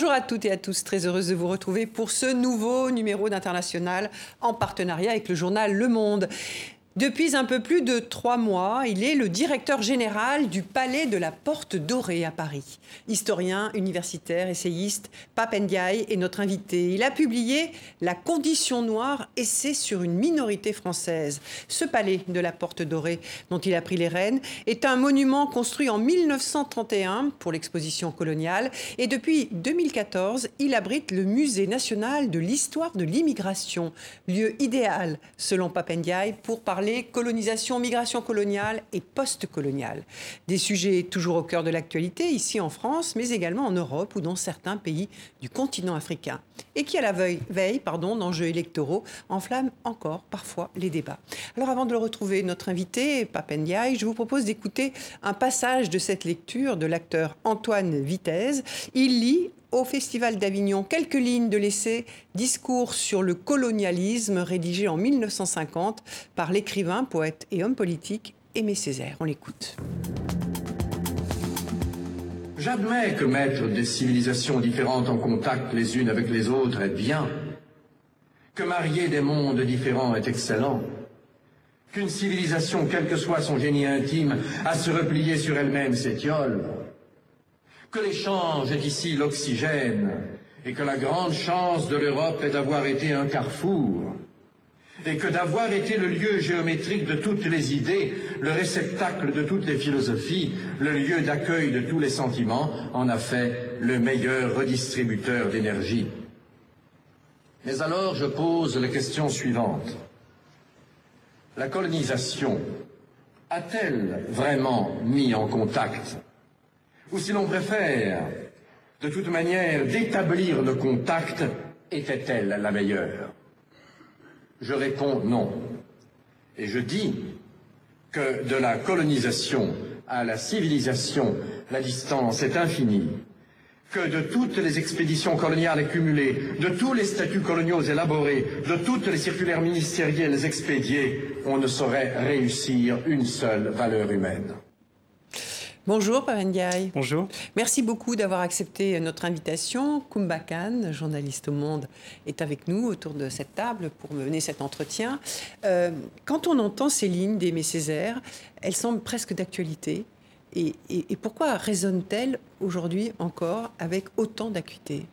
Bonjour à toutes et à tous, très heureuse de vous retrouver pour ce nouveau numéro d'International en partenariat avec le journal Le Monde. Depuis un peu plus de trois mois, il est le directeur général du Palais de la Porte Dorée à Paris. Historien, universitaire, essayiste, Pape Ndiaye est notre invité. Il a publié La condition noire, essai sur une minorité française. Ce palais de la Porte Dorée, dont il a pris les rênes, est un monument construit en 1931 pour l'exposition coloniale. Et depuis 2014, il abrite le Musée national de l'histoire de l'immigration, lieu idéal, selon Pape pour parler colonisation, migration coloniale et post-coloniale. Des sujets toujours au cœur de l'actualité, ici en France, mais également en Europe ou dans certains pays du continent africain. Et qui, à la veille, pardon, d'enjeux électoraux, enflamme encore parfois les débats. Alors avant de le retrouver, notre invité, Papendiaï, je vous propose d'écouter un passage de cette lecture de l'acteur Antoine Vitesse. Il lit au Festival d'Avignon quelques lignes de l'essai Discours sur le colonialisme rédigé en 1950 par l'écrivain, poète et homme politique Aimé Césaire. On l'écoute. J'admets que mettre des civilisations différentes en contact les unes avec les autres est bien, que marier des mondes différents est excellent, qu'une civilisation, quel que soit son génie intime, à se replier sur elle-même s'étiole, que l'échange est ici l'oxygène, et que la grande chance de l'Europe est d'avoir été un carrefour, et que d'avoir été le lieu géométrique de toutes les idées, le réceptacle de toutes les philosophies, le lieu d'accueil de tous les sentiments, en a fait le meilleur redistributeur d'énergie. Mais alors je pose la question suivante. La colonisation a-t-elle vraiment mis en contact ou si l'on préfère, de toute manière, d'établir le contact, était-elle la meilleure? Je réponds non. Et je dis que de la colonisation à la civilisation, la distance est infinie, que de toutes les expéditions coloniales accumulées, de tous les statuts coloniaux élaborés, de toutes les circulaires ministériels expédiés, on ne saurait réussir une seule valeur humaine. Bonjour Pavendiaï. Bonjour. Merci beaucoup d'avoir accepté notre invitation. Kumba Khan, journaliste au Monde, est avec nous autour de cette table pour mener cet entretien. Euh, quand on entend ces lignes d'Aimé Césaire, elles semblent presque d'actualité. Et, et pourquoi résonnent-elles aujourd'hui encore avec autant d'acuité?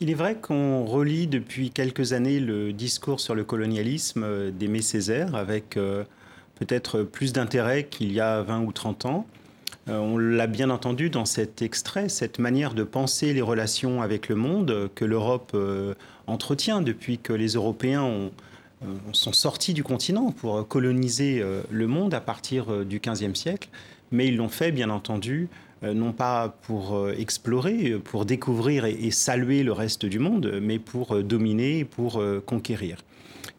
Il est vrai qu'on relit depuis quelques années le discours sur le colonialisme d'Aimé Césaire avec euh, peut-être plus d'intérêt qu'il y a 20 ou 30 ans. Euh, on l'a bien entendu dans cet extrait, cette manière de penser les relations avec le monde que l'Europe euh, entretient depuis que les Européens euh, sont sortis du continent pour coloniser le monde à partir du XVe siècle, mais ils l'ont fait bien entendu non pas pour explorer, pour découvrir et, saluer le reste du monde, mais pour dominer, pour conquérir.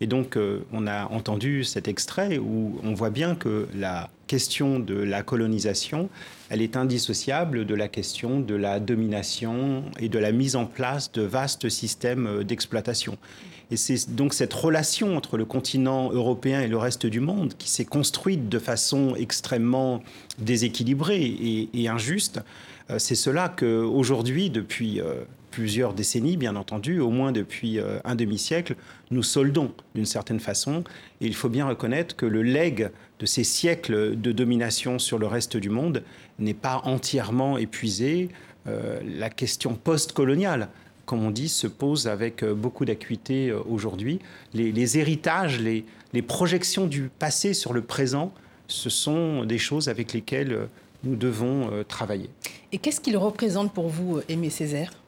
Et donc, on a entendu cet extrait où on voit bien que la question de la colonisation, elle est indissociable de la question de la domination et de la mise en place de vastes systèmes euh, d'exploitation. Et c'est donc cette relation entre le continent européen et le reste du monde qui s'est construite de façon extrêmement déséquilibrée et, injuste. Euh, c'est cela qu'aujourd'hui, depuis plusieurs décennies, bien entendu, au moins depuis euh, un demi-siècle, nous soldons d'une certaine façon. Et il faut bien reconnaître que le legs de ces siècles de domination sur le reste du monde n'est pas entièrement épuisé. Euh, la question post-coloniale, comme on dit, se pose avec euh, beaucoup d'acuité aujourd'hui. Les, héritages, les, les projections du passé sur le présent, ce sont des choses avec lesquelles nous devons travailler. Et qu'est-ce qu'il représente pour vous, Aimé Césaire?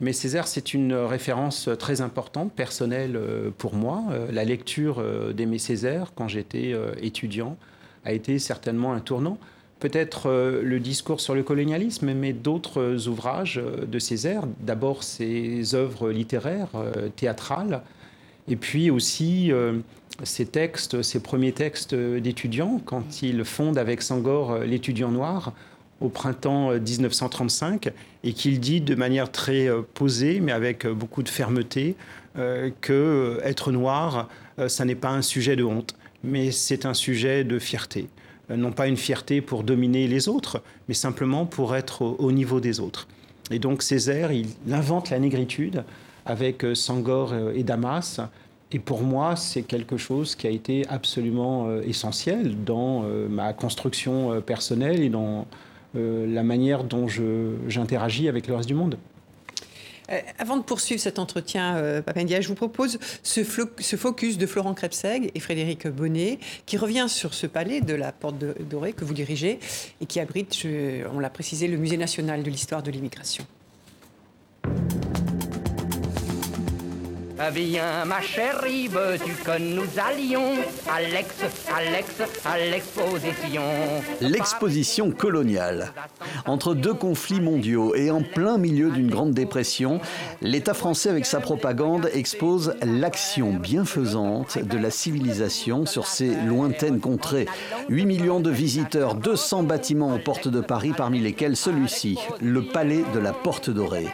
Mais Césaire, c'est une référence très importante, personnelle euh, pour moi. Euh, la lecture euh, d'Aimé Césaire, quand j'étais étudiant, a été certainement un tournant. Peut-être le discours sur le colonialisme, mais d'autres ouvrages de Césaire. D'abord ses œuvres littéraires, théâtrales, et puis aussi ses textes, ses premiers textes d'étudiants, quand il fonde avec Sangor l'étudiant noir au printemps 1935 euh, et qu'il dit de manière très euh, posée, mais avec euh, beaucoup de fermeté, que être noir, ça n'est pas un sujet de honte, mais c'est un sujet de fierté. Non pas une fierté pour dominer les autres, mais simplement pour être au niveau des autres. Et donc Césaire, il invente la négritude avec Sangor et Damas. Et pour moi, c'est quelque chose qui a été absolument essentiel dans ma construction personnelle et dans la manière dont j'interagis avec le reste du monde. Euh, avant de poursuivre cet entretien, euh, Papendia, je vous propose ce, ce, focus de Florent Krebseg et Frédéric Bonnet, qui revient sur ce palais de la Porte Dorée que vous dirigez et qui abrite, on l'a précisé, le Musée national de l'histoire de l'immigration. Viens ma chérie, veux-tu que nous allions Alex, Alex, à l'exposition L'exposition coloniale. Entre deux conflits mondiaux et en plein milieu d'une grande dépression, l'État français avec sa propagande expose l'action bienfaisante de la civilisation sur ces lointaines contrées. 8 millions de visiteurs, 200 bâtiments aux portes de Paris parmi lesquels celui-ci, le palais de la Porte Dorée.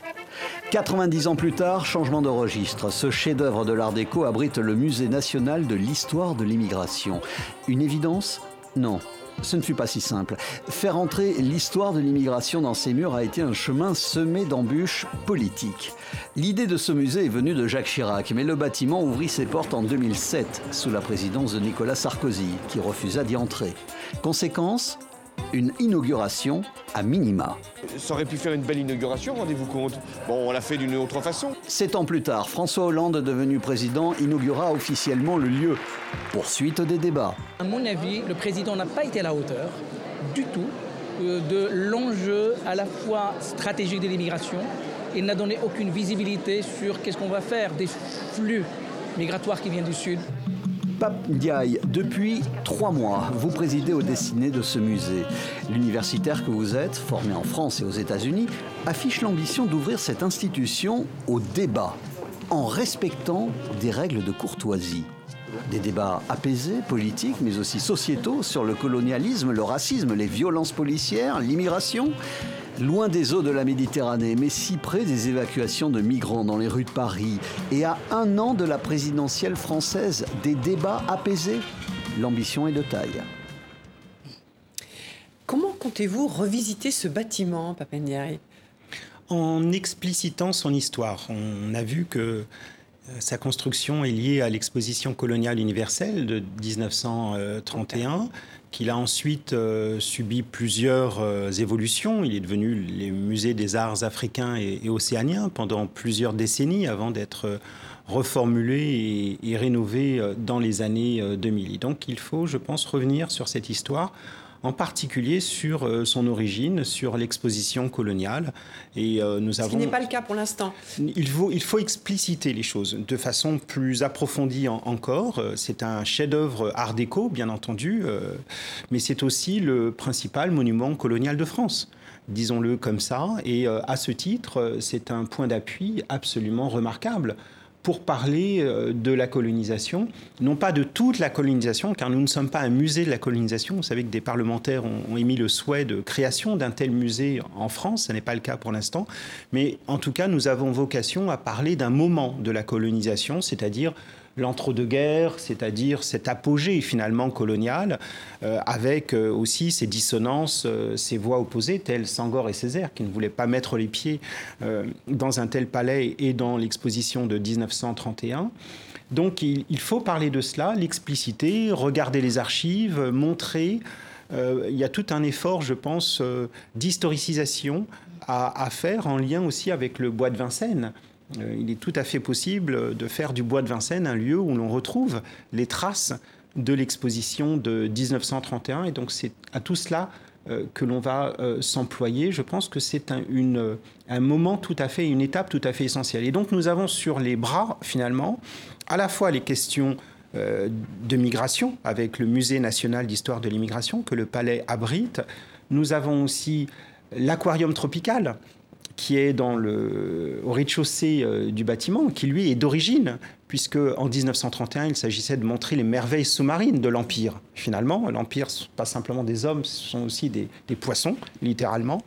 90 ans plus tard, changement de registre. Ce chef-d'œuvre de l'Art déco abrite le Musée national de l'histoire de l'immigration. Une évidence Non. Ce ne fut pas si simple. Faire entrer l'histoire de l'immigration dans ces murs a été un chemin semé d'embûches politiques. L'idée de ce musée est venue de Jacques Chirac, mais le bâtiment ouvrit ses portes en 2007, sous la présidence de Nicolas Sarkozy, qui refusa d'y entrer. Conséquence une inauguration à minima. Ça aurait pu faire une belle inauguration, rendez-vous compte. Bon, on l'a fait d'une autre façon. Sept ans plus tard, François Hollande, devenu président, inaugura officiellement le lieu. Poursuite des débats. À mon avis, le président n'a pas été à la hauteur du tout euh, de l'enjeu à la fois stratégique de l'immigration. Il n'a donné aucune visibilité sur qu'est-ce qu'on va faire des flux migratoires qui viennent du Sud. Pape depuis trois mois, vous présidez au destiné de ce musée. L'universitaire que vous êtes, formé en France et aux États-Unis, affiche l'ambition d'ouvrir cette institution au débat, en respectant des règles de courtoisie. Des débats apaisés, politiques, mais aussi sociétaux sur le colonialisme, le racisme, les violences policières, l'immigration loin des eaux de la Méditerranée, mais si près des évacuations de migrants dans les rues de Paris, et à un an de la présidentielle française, des débats apaisés, l'ambition est de taille. Comment comptez-vous revisiter ce bâtiment, Papendiaï? En explicitant son histoire. On a vu que euh, sa construction est liée à l'exposition coloniale universelle de 1931 qu'il a ensuite euh, subi plusieurs euh, évolutions. Il est devenu les musées des arts africains et, océaniens pendant plusieurs décennies avant d'être euh, reformulé et, rénové dans les années 2000. Et donc il faut, je pense, revenir sur cette histoire en particulier sur euh, son origine, sur l'exposition coloniale. Et euh, nous avons... Ce qui n'est pas le cas pour l'instant. Il faut, il faut expliciter les choses de façon plus approfondie encore. Euh, c'est un chef-d'œuvre art déco, bien entendu, mais c'est aussi le principal monument colonial de France disons-le comme ça. Et à ce titre, c'est un point d'appui absolument remarquable pour parler euh, de la colonisation, non pas de toute la colonisation, car nous ne sommes pas un musée de la colonisation. Vous savez que des parlementaires ont, émis le souhait de création d'un tel musée en France, ce n'est pas le cas pour l'instant, mais en tout cas, nous avons vocation à parler d'un moment de la colonisation, c'est-à-dire l'entre-deux-guerres, c'est-à-dire cet apogée finalement colonial, euh, avec euh, aussi ces dissonances, euh, ces voix opposées, telles Sangor et Césaire, qui ne voulaient pas mettre les pieds dans un tel palais et dans l'exposition de 1931. Donc il, faut parler de cela, l'expliciter, regarder les archives, montrer. il y a tout un effort, je pense, d'historicisation à, faire en lien aussi avec le bois de Vincennes. Euh, il est tout à fait possible de faire du bois de Vincennes un lieu où l'on retrouve les traces de l'exposition de 1931. Et donc c'est à tout cela euh, que l'on va euh, s'employer. Je pense que c'est un, un, moment tout à fait, une étape tout à fait essentielle. Et donc nous avons sur les bras, finalement, à la fois les questions de migration, avec le Musée national d'histoire de l'immigration que le palais abrite. Nous avons aussi l'aquarium tropical qui est dans le, au rez-de-chaussée euh, du bâtiment, qui lui est d'origine, puisque en 1931, il s'agissait de montrer les merveilles sous-marines de l'Empire. Finalement, l'Empire, pas simplement des hommes, ce sont aussi des poissons, littéralement.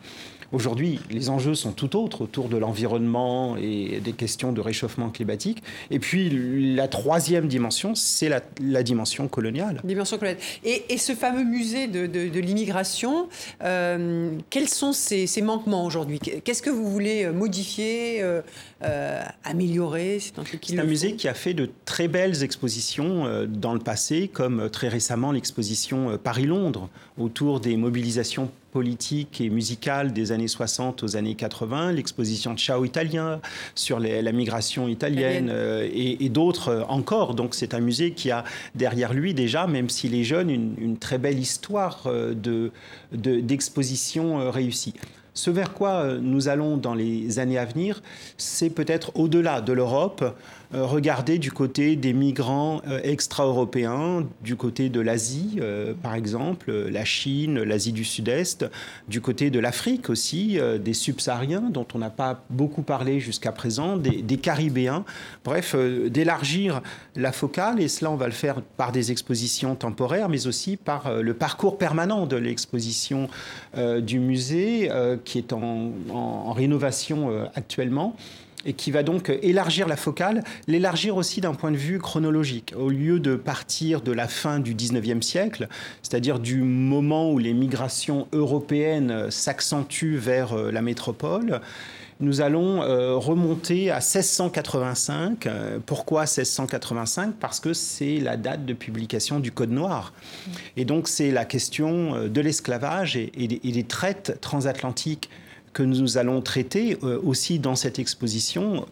Aujourd'hui, les enjeux sont tout autres autour de l'environnement et des questions de réchauffement climatique. Et puis, la troisième dimension, c'est la, la, dimension coloniale. Dimension coloniale. Et, et ce fameux musée de, de, de l'immigration, euh, quels sont ses, ses manquements aujourd'hui? Qu'est-ce que vous voulez modifier, euh, euh, améliorer? C'est un, un musée qui a fait de très belles expositions euh, dans le passé, comme euh, très récemment l'exposition Paris-Londres autour des mobilisations politique et musicale des années 60 aux années 80, l'exposition Ciao italien sur les, la migration italienne euh, et, et d'autres encore. Donc c'est un musée qui a derrière lui déjà, même s'il est jeune, une, une très belle histoire euh, d'exposition de, de, euh, réussie. Ce vers quoi nous allons dans les années à venir, c'est peut-être au-delà de l'Europe, regarder du côté des migrants euh, extra-européens, du côté de l'Asie, euh, par exemple, la Chine, l'Asie du Sud-Est, du côté de l'Afrique aussi, des subsahariens, dont on n'a pas beaucoup parlé jusqu'à présent, des, Caribéens. Bref, d'élargir la focale, et cela, on va le faire par des expositions temporaires, mais aussi par le parcours permanent de l'exposition du musée, qui est en rénovation actuellement et qui va donc élargir la focale, l'élargir aussi d'un point de vue chronologique. Au lieu de partir de la fin du 19e siècle, c'est-à-dire du moment où les migrations européennes s'accentuent vers euh, la métropole, nous allons euh, remonter à 1685. Euh, pourquoi 1685 Parce que c'est la date de publication du Code noir. Et donc c'est la question de l'esclavage et, des traites transatlantiques que nous allons traiter euh, aussi dans cette exposition.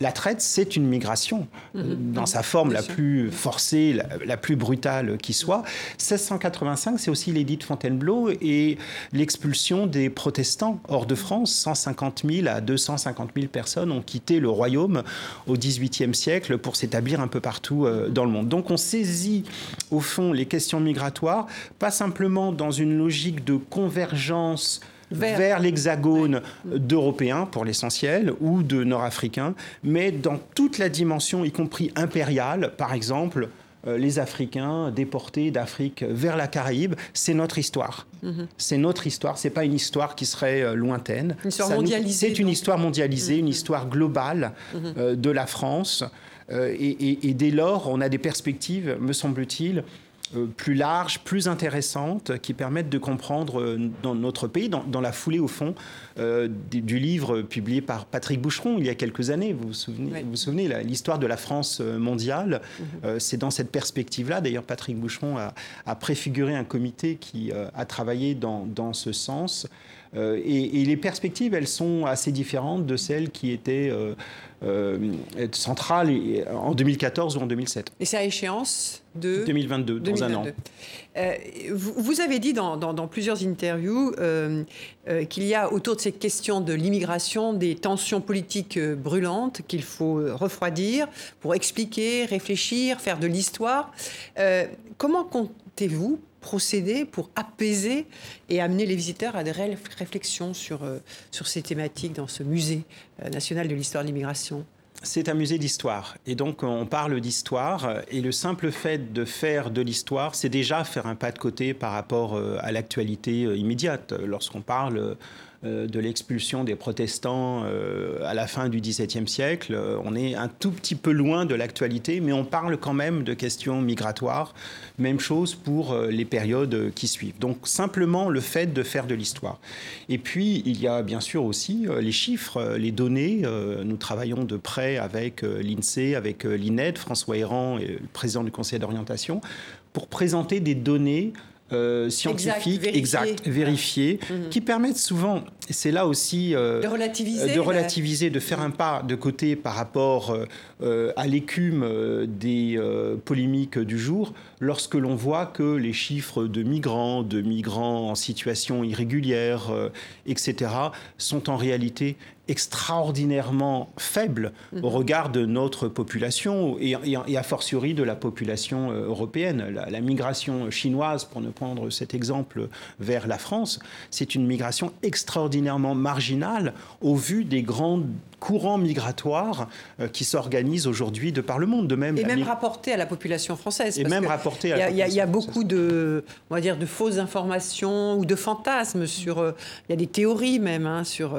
La traite, c'est une migration mmh, dans sa forme la plus forcée, la, la, plus brutale qui soit. 1685, c'est aussi l'édit de Fontainebleau et l'expulsion des protestants hors de France. 150 000 à 250 000 personnes ont quitté le royaume au XVIIIe siècle pour s'établir un peu partout euh, dans le monde. Donc on saisit au fond les questions migratoires, pas simplement dans une logique de convergence vers, vers l'hexagone ouais. d'Européens pour l'essentiel ou de Nord-Africains, mais dans toute la dimension, y compris impériale, par exemple. Euh, les Africains déportés d'Afrique vers la Caraïbe, c'est notre histoire. Mm -hmm. C'est notre histoire, c'est pas une histoire qui serait euh, lointaine. C'est une histoire mondialisée, mm -hmm. une histoire globale mm -hmm. euh, de la France. Et, et, et, dès lors, on a des perspectives, me semble-t-il, euh, plus larges, plus intéressantes, qui permettent de comprendre euh, dans notre pays, dans, dans la foulée au fond euh, du, du, livre publié par Patrick Boucheron il y a quelques années. Vous vous souvenez, oui. vous, vous souvenez l'histoire de la France mondiale. Euh, C'est dans cette perspective-là. D'ailleurs, Patrick Boucheron a, a, préfiguré un comité qui euh, a travaillé dans, dans ce sens. Euh, et, et, les perspectives, elles sont assez différentes de celles qui étaient euh, euh, centrales en 2014 ou en 2007. Et c'est à échéance de 2022, 2022. dans un an. Euh, vous, vous, avez dit dans, dans, dans plusieurs interviews euh, euh, qu'il y a autour de cette question de l'immigration des tensions politiques brûlantes qu'il faut refroidir pour expliquer, réfléchir, faire de l'histoire. comment comptez-vous procéder pour apaiser et amener les visiteurs à des réelles réflexions sur, euh, sur ces thématiques dans ce musée euh, national de l'histoire de l'immigration. C'est un musée d'histoire. Et donc on parle d'histoire. Et le simple fait de faire de l'histoire c'est déjà faire un pas de côté par rapport euh, à l'actualité immédiate. Lorsqu'on parle de l'expulsion des protestants euh, à la fin du XVIIe siècle. Euh, on est un tout petit peu loin de l'actualité, mais on parle quand même de questions migratoires. Même chose pour les périodes qui suivent. Donc simplement le fait de faire de l'histoire. Et puis il y a bien sûr aussi les chiffres, les données. Nous travaillons de près avec l'INSEE, avec l'INED, François Héran, président du conseil d'orientation, pour présenter des données euh, scientifiques, exactes, vérifiées, mmh. qui permettent souvent, c'est là aussi euh, de relativiser, de, relativiser de faire un pas de côté par rapport euh, à l'écume euh, des euh, polémiques du jour, lorsque l'on voit que les chiffres de migrants, de migrants en situation irrégulière, euh, etc., sont en réalité extraordinairement faible mmh. au regard de notre population et, et, et, a fortiori de la population euh, européenne. La, la, migration chinoise, pour ne prendre cet exemple, vers la France, c'est une migration extraordinaire extraordinairement marginal au vu des grands courants migratoires euh, qui s'organisent aujourd'hui de par le monde. De même, et même rapporté à la population française. Et même rapporté à la population Il y a beaucoup de, on va dire, de fausses informations ou de fantasmes sur. Euh, il y a des théories même hein, sur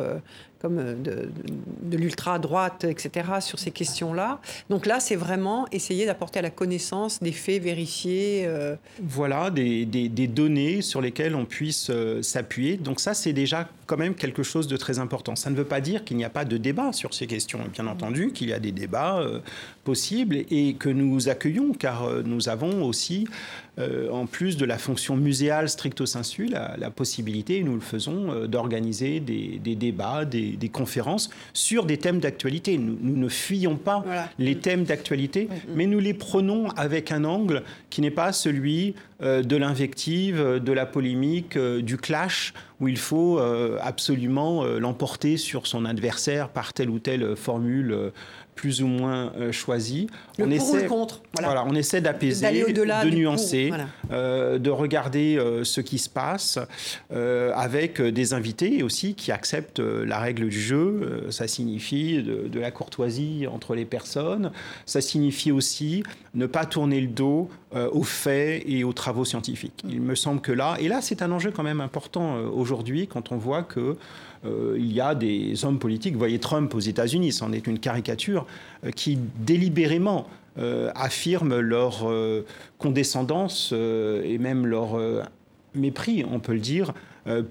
comme euh, de, l'ultra-droite, etc., sur ces questions-là. Donc là, c'est vraiment essayer d'apporter à la connaissance des faits vérifiés. Euh. Voilà, des, données sur lesquelles on puisse euh, s'appuyer. Donc ça, c'est déjà quand même quelque chose de très important. Ça ne veut pas dire qu'il n'y a pas de débat sur ces questions, bien entendu, qu'il y a des débats possibles et que nous accueillons, car nous avons aussi en plus de la fonction muséale stricto sensu, la, possibilité, et nous le faisons, d'organiser des, débats, des, conférences sur des thèmes d'actualité. Nous, ne fuyons pas les thèmes d'actualité, mais nous les prenons avec un angle qui n'est pas celui euh, de l'invective, de la polémique, du clash, où il faut absolument l'emporter sur son adversaire par telle ou telle formule plus ou moins euh, choisi. Le on pour essaie, ou le contre. Voilà. on essaie d'apaiser, de nuancer, euh, de regarder euh, ce qui se passe avec des invités aussi qui acceptent la règle du jeu. ça signifie de, la courtoisie entre les personnes. Ça signifie aussi ne pas tourner le dos aux faits et aux travaux scientifiques. Il me semble que là, et là c'est un enjeu quand même important aujourd'hui quand on voit que euh, il y a des hommes politiques, vous voyez Trump aux États-Unis, c'en est une caricature, euh, qui délibérément euh, affirment leur condescendance et même leur mépris, on peut le dire,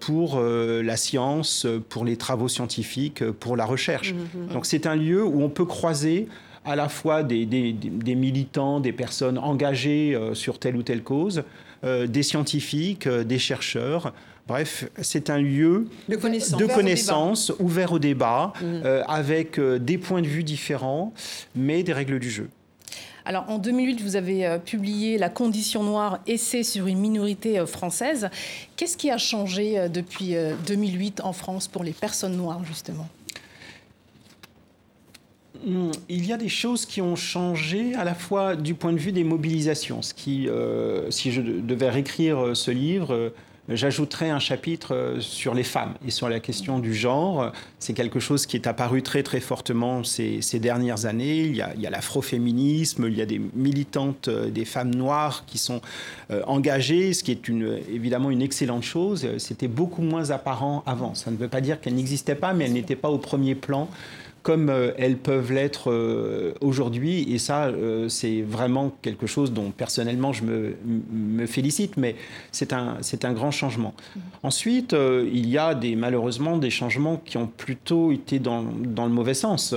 pour la science, pour les travaux scientifiques, pour la recherche. Mmh, mmh. Donc c'est un lieu où on peut croiser à la fois des, des militants, des personnes engagées sur telle ou telle cause, des scientifiques, des chercheurs, Bref, c'est un lieu de connaissance, ouvert, au débat, mmh. euh, avec euh, des points de vue différents, mais des règles du jeu. Alors en 2008, vous avez euh, publié La condition noire, essai sur une minorité française. Qu'est-ce qui a changé depuis 2008 en France pour les personnes noires, justement? Hmm, il y a des choses qui ont changé à la fois du point de vue des mobilisations. Ce qui, si je devais réécrire ce livre, J'ajouterai un chapitre euh, sur les femmes et sur la question du genre. C'est quelque chose qui est apparu très très fortement ces, dernières années. Il y a, l'afroféminisme, il y a des militantes, euh, des femmes noires qui sont euh, engagées, ce qui est évidemment une excellente chose. C'était beaucoup moins apparent avant. Ça ne veut pas dire qu'elles n'existaient pas, mais elles n'étaient pas au premier plan comme euh, elles peuvent l'être euh, aujourd'hui. Et ça, euh, c'est vraiment quelque chose dont personnellement je me, félicite, mais c'est un, un grand changement. Mm-hmm. Ensuite, il y a des, malheureusement des changements qui ont plutôt été dans, dans le mauvais sens.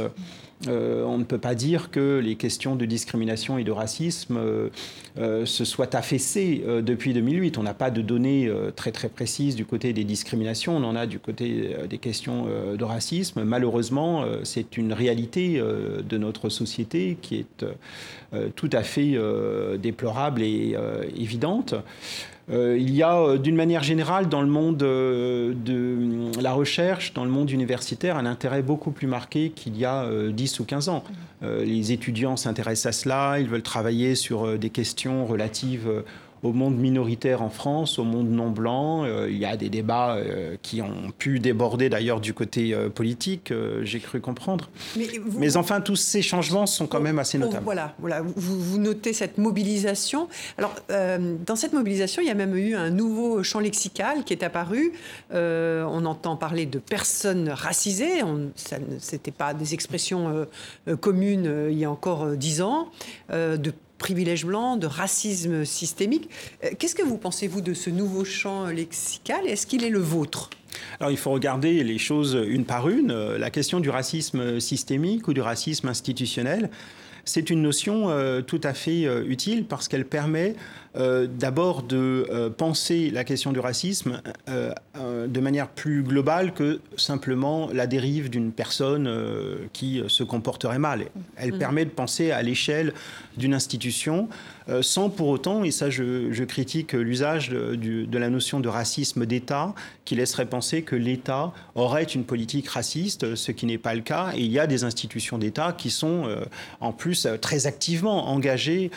Euh, on ne peut pas dire que les questions de discrimination et de racisme euh, euh, se soient affaissées depuis 2008. On n'a pas de données très très précises du côté des discriminations, on en a du côté des questions de racisme. Malheureusement, c'est une réalité de notre société qui est tout à fait déplorable et évidente. Euh, il y a, euh, d'une manière générale, dans le monde euh, de la recherche, dans le monde universitaire, un intérêt beaucoup plus marqué qu'il y a 10 ou 15 ans. les étudiants s'intéressent à cela, ils veulent travailler sur des questions relatives au monde minoritaire en France, au monde non blanc. Euh, il y a des débats euh, qui ont pu déborder d'ailleurs du côté euh, politique, j'ai cru comprendre. Mais, enfin, tous ces changements sont quand même assez notables. voilà, voilà. Vous, vous, notez cette mobilisation. Alors, dans cette mobilisation, il y a même eu un nouveau champ lexical qui est apparu. on entend parler de personnes racisées. Ce n'était pas des expressions communes il y a encore dix ans. de privilège blanc, de racisme systémique. Euh, qu'est-ce que vous pensez, vous, de ce nouveau champ lexical Est-ce qu'il est le vôtre? Alors il faut regarder les choses une par une. Euh, la question du racisme systémique ou du racisme institutionnel, c'est une notion euh, tout à fait utile parce qu'elle permet euh, d'abord de euh, penser la question du racisme euh, de manière plus globale que simplement la dérive d'une personne qui se comporterait mal. Elle mm. permet de penser à l'échelle d'une institution sans pour autant, et ça je, critique l'usage de, de, la notion de racisme d'État, qui laisserait penser que l'État aurait une politique raciste, ce qui n'est pas le cas. Et il y a des institutions d'État qui sont en plus très activement engagées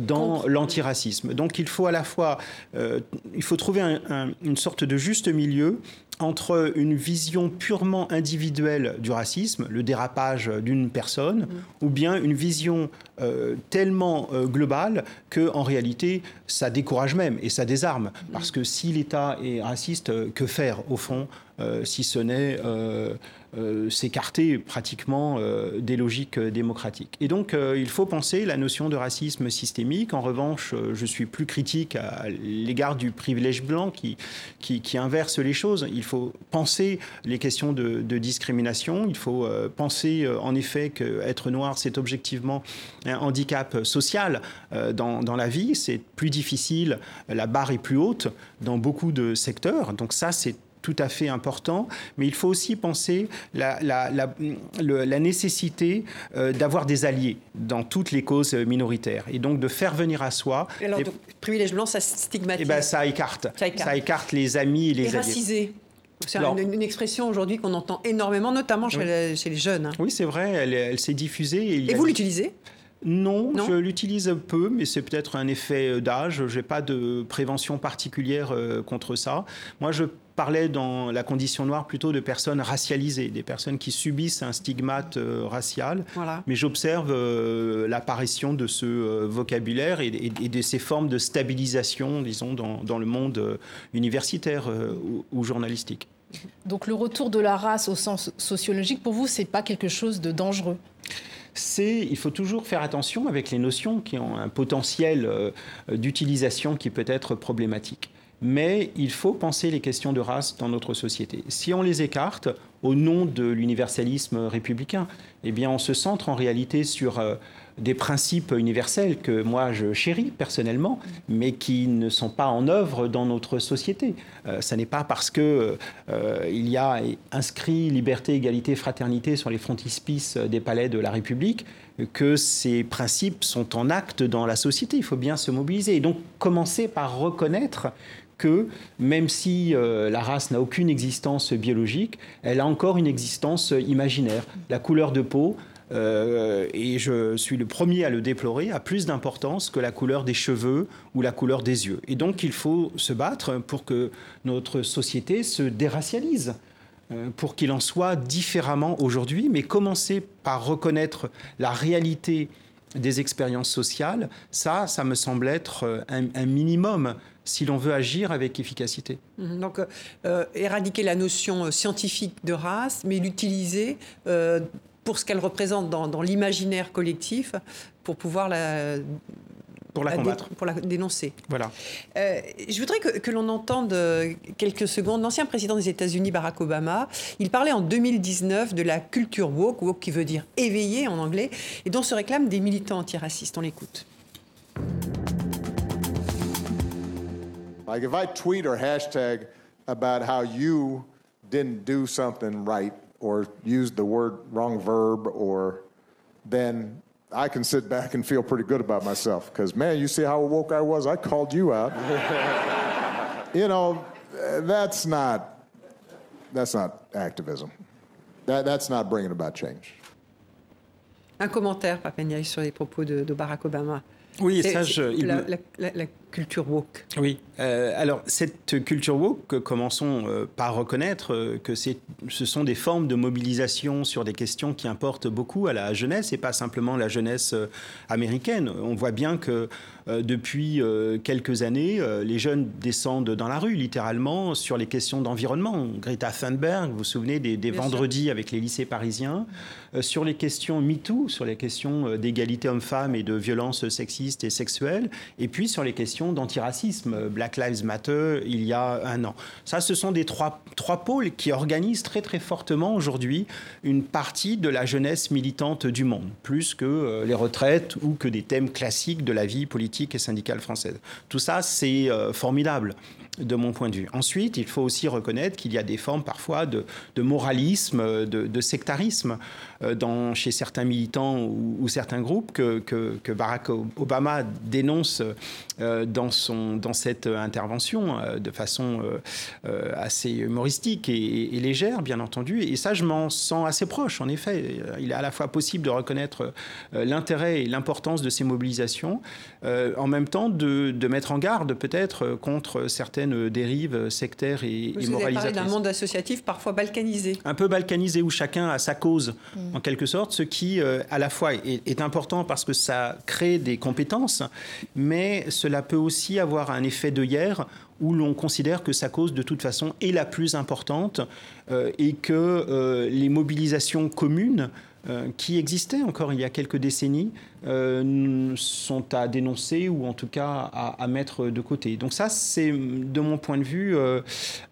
dans l'antiracisme. Donc il faut à la fois, il faut trouver une sorte de juste milieu entre une vision purement individuelle du racisme, le dérapage d'une personne, ou bien une vision euh, tellement euh, globale que en réalité ça décourage même et ça désarme. Parce que si l'État est raciste, euh, que faire au fond si ce n'est euh, s'écarter pratiquement euh, des logiques euh, démocratiques. Et donc, il faut penser la notion de racisme systémique. En revanche, je suis plus critique à l'égard du privilège blanc qui, qui, inverse les choses. Il faut penser les questions de, discrimination. Il faut penser, en effet, qu'être noir, c'est objectivement un handicap social dans, dans la vie. C'est plus difficile, la barre est plus haute dans beaucoup de secteurs. Donc ça, c'est tout à fait important, mais il faut aussi penser la, la, la, nécessité euh, d'avoir des alliés dans toutes les causes minoritaires et donc de faire venir à soi. alors, privilège blanc, ça stigmatise. Eh ben, ça, écarte. ça, écarte. les amis et les et alliés. C'est une, expression aujourd'hui qu'on entend énormément, notamment chez, les, jeunes. Hein. Oui, c'est vrai, elle, s'est diffusée. Et, vous l'utilisez? Non, je l'utilise peu, mais c'est peut-être un effet d'âge. Je n'ai pas de prévention particulière euh, contre ça. Moi, je parlait dans la condition noire plutôt de personnes racialisées, des personnes qui subissent un stigmate euh, racial. Mais j'observe euh, l'apparition de ce euh, vocabulaire et, de ces formes de stabilisation, disons, dans, le monde universitaire ou, journalistique. Donc le retour de la race au sens sociologique, pour vous, c'est pas quelque chose de dangereux? C'est il faut toujours faire attention avec les notions qui ont un potentiel d'utilisation qui peut être problématique mais il faut penser les questions de race dans notre société. Si on les écarte au nom de l'universalisme républicain, eh bien on se centre en réalité sur euh, des principes universels que moi je chéris personnellement, mais qui ne sont pas en œuvre dans notre société. Euh, n'est pas parce que euh, il y a inscrit liberté, égalité, fraternité sur les frontispices des palais de la République que ces principes sont en acte dans la société. Il faut bien se mobiliser et donc commencer par reconnaître que même si euh, la race n'a aucune existence biologique, elle a encore une existence imaginaire. La couleur de peau, euh, et je suis le premier à le déplorer, a plus d'importance que la couleur des cheveux ou la couleur des yeux. Et donc il faut se battre pour que notre société se déracialise euh, pour qu'il en soit différemment aujourd'hui, mais commencer par reconnaître la réalité des expériences sociales, ça, ça me semble être un minimum si l'on veut agir avec efficacité. Mhm. Donc, euh, éradiquer la notion euh, scientifique de race, mais l'utiliser euh, pour ce qu'elle représente dans, l'imaginaire collectif, pour pouvoir la pour la combattre. pour la dénoncer. Voilà. je voudrais que, que l'on entende quelques secondes l'ancien président des États-Unis, Barack Obama. Il parlait en 2019 de la culture woke, woke qui veut dire éveillé en anglais, et dont se réclament des militants antiracistes. On l'écoute. Like if I tweet or hashtag about how you didn't do something right or used the word wrong verb or then I can sit back and feel pretty good about myself because man, you see how woke I was? I called you out. you know, that's not that's not activism. That, that's not bringing about change. Un commentaire, Papenyaï, sur les propos de, de Barack Obama. Oui, ça, je, la, la, la, culture woke. Oui. Euh, alors, cette culture woke, commençons euh, par reconnaître euh, que ce sont des formes de mobilisation sur des questions qui importent beaucoup à la jeunesse et pas simplement la jeunesse américaine. On voit bien que depuis quelques années, les jeunes descendent dans la rue, littéralement, sur les questions d'environnement. Greta Thunberg, vous vous souvenez des, vendredis avec les lycées parisiens, sur les questions MeToo, sur les questions d'égalité homme-femme et de violences sexistes et sexuelles, et puis sur les questions d'antiracisme, Black Lives Matter, il y a un an. Ça, ce sont des trois, trois pôles qui organisent très très fortement aujourd'hui une partie de la jeunesse militante du monde, plus que euh, les retraites ou que des thèmes classiques de la vie politique et syndicale française. Tout ça, c'est euh, formidable de mon point de vue. Ensuite, il faut aussi reconnaître qu'il y a des formes parfois de, moralisme, de, sectarisme euh, chez certains militants ou, certains groupes que, Barack Obama dénonce dans, son, dans cette intervention de façon assez humoristique et, et, légère, bien entendu. Et ça, je m'en sens assez proche, en effet. Il est à la fois possible de reconnaître l'intérêt et l'importance de ces mobilisations, en même temps de, de mettre en garde peut-être contre certaines dérives sectaires et, Vous et moralisatrices. d'un monde associatif parfois balkanisé. Un peu balkanisé où chacun a sa cause, en quelque sorte, ce qui, euh, à la fois, est, est, important parce que ça crée des compétences, mais cela peut aussi avoir un effet de hier où l'on considère que sa cause, de toute façon, est la plus importante euh, et que euh, les mobilisations communes euh, qui existaient encore il y a quelques décennies euh, sont à dénoncer ou en tout cas à, mettre de côté. Donc ça, c'est de mon point de vue euh,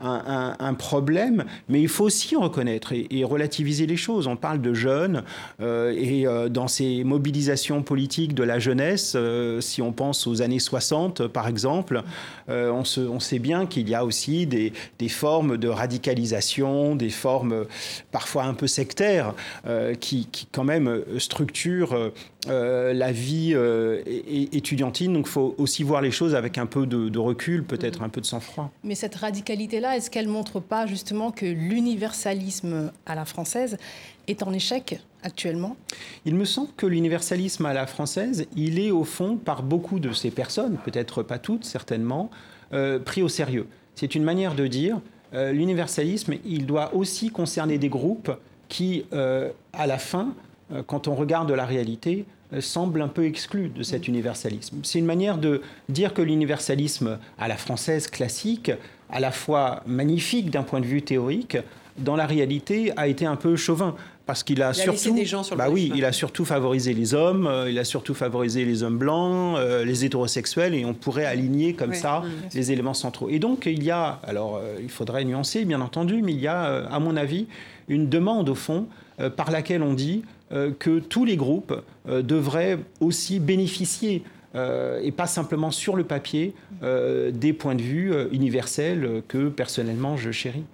un, problème, mais il faut aussi reconnaître et, relativiser les choses. On parle de jeunes euh, et dans ces mobilisations politiques de la jeunesse, si on pense aux années 60 par exemple, on, sait bien qu'il y a aussi des, formes de radicalisation, des formes parfois un peu sectaires qui, quand même structurent euh, la vie euh, étudiantine. Donc il faut aussi voir les choses avec un peu de, de recul, peut-être mmh. un peu de sang-froid. Mais cette radicalité-là, est-ce qu'elle ne montre pas justement que l'universalisme à la française est en échec actuellement? Il me semble que l'universalisme à la française, il est au fond, par beaucoup de ces personnes, peut-être pas toutes certainement, euh, pris au sérieux. C'est une manière de dire, euh, l'universalisme, il doit aussi concerner des groupes qui, à la fin, quand on regarde la réalité, semble un peu exclu de cet universalisme. C'est une manière de dire que l'universalisme à la française classique, à la fois magnifique d'un point de vue théorique, dans la réalité a été un peu chauvin parce qu'il a, a surtout des gens sur le bah oui, il a surtout favorisé les hommes, euh, il a surtout favorisé les hommes blancs, euh, les hétérosexuels et on pourrait aligner comme oui, ça oui, les éléments centraux. Et donc il y a alors euh, il faudrait nuancer bien entendu, mais il y a euh, à mon avis une demande au fond euh, par laquelle on dit euh, que tous les groupes euh, devraient aussi bénéficier euh, et pas simplement sur le papier euh, des points de vue euh, universels que personnellement je chéris.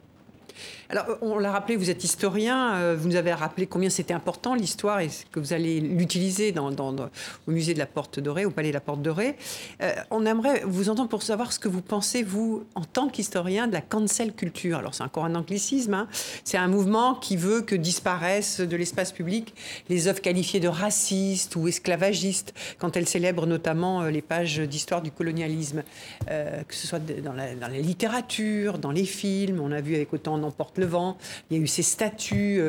Alors, on l'a rappelé, vous êtes historien, euh, vous nous avez rappelé combien c'était important l'histoire et que vous allez l'utiliser dans, au musée de la Porte Dorée, au palais de la Porte Dorée. Euh, on aimerait vous entendre pour savoir ce que vous pensez, vous, en tant qu'historien, de la cancel culture. Alors, c'est encore un anglicisme, hein. c'est un mouvement qui veut que disparaissent de l'espace public les œuvres qualifiées de racistes ou esclavagistes, quand elles célèbrent notamment euh, les pages d'histoire du colonialisme, que ce soit dans la, littérature, dans les films, on a vu avec autant d'emporte le vent, il y a eu ces statuts.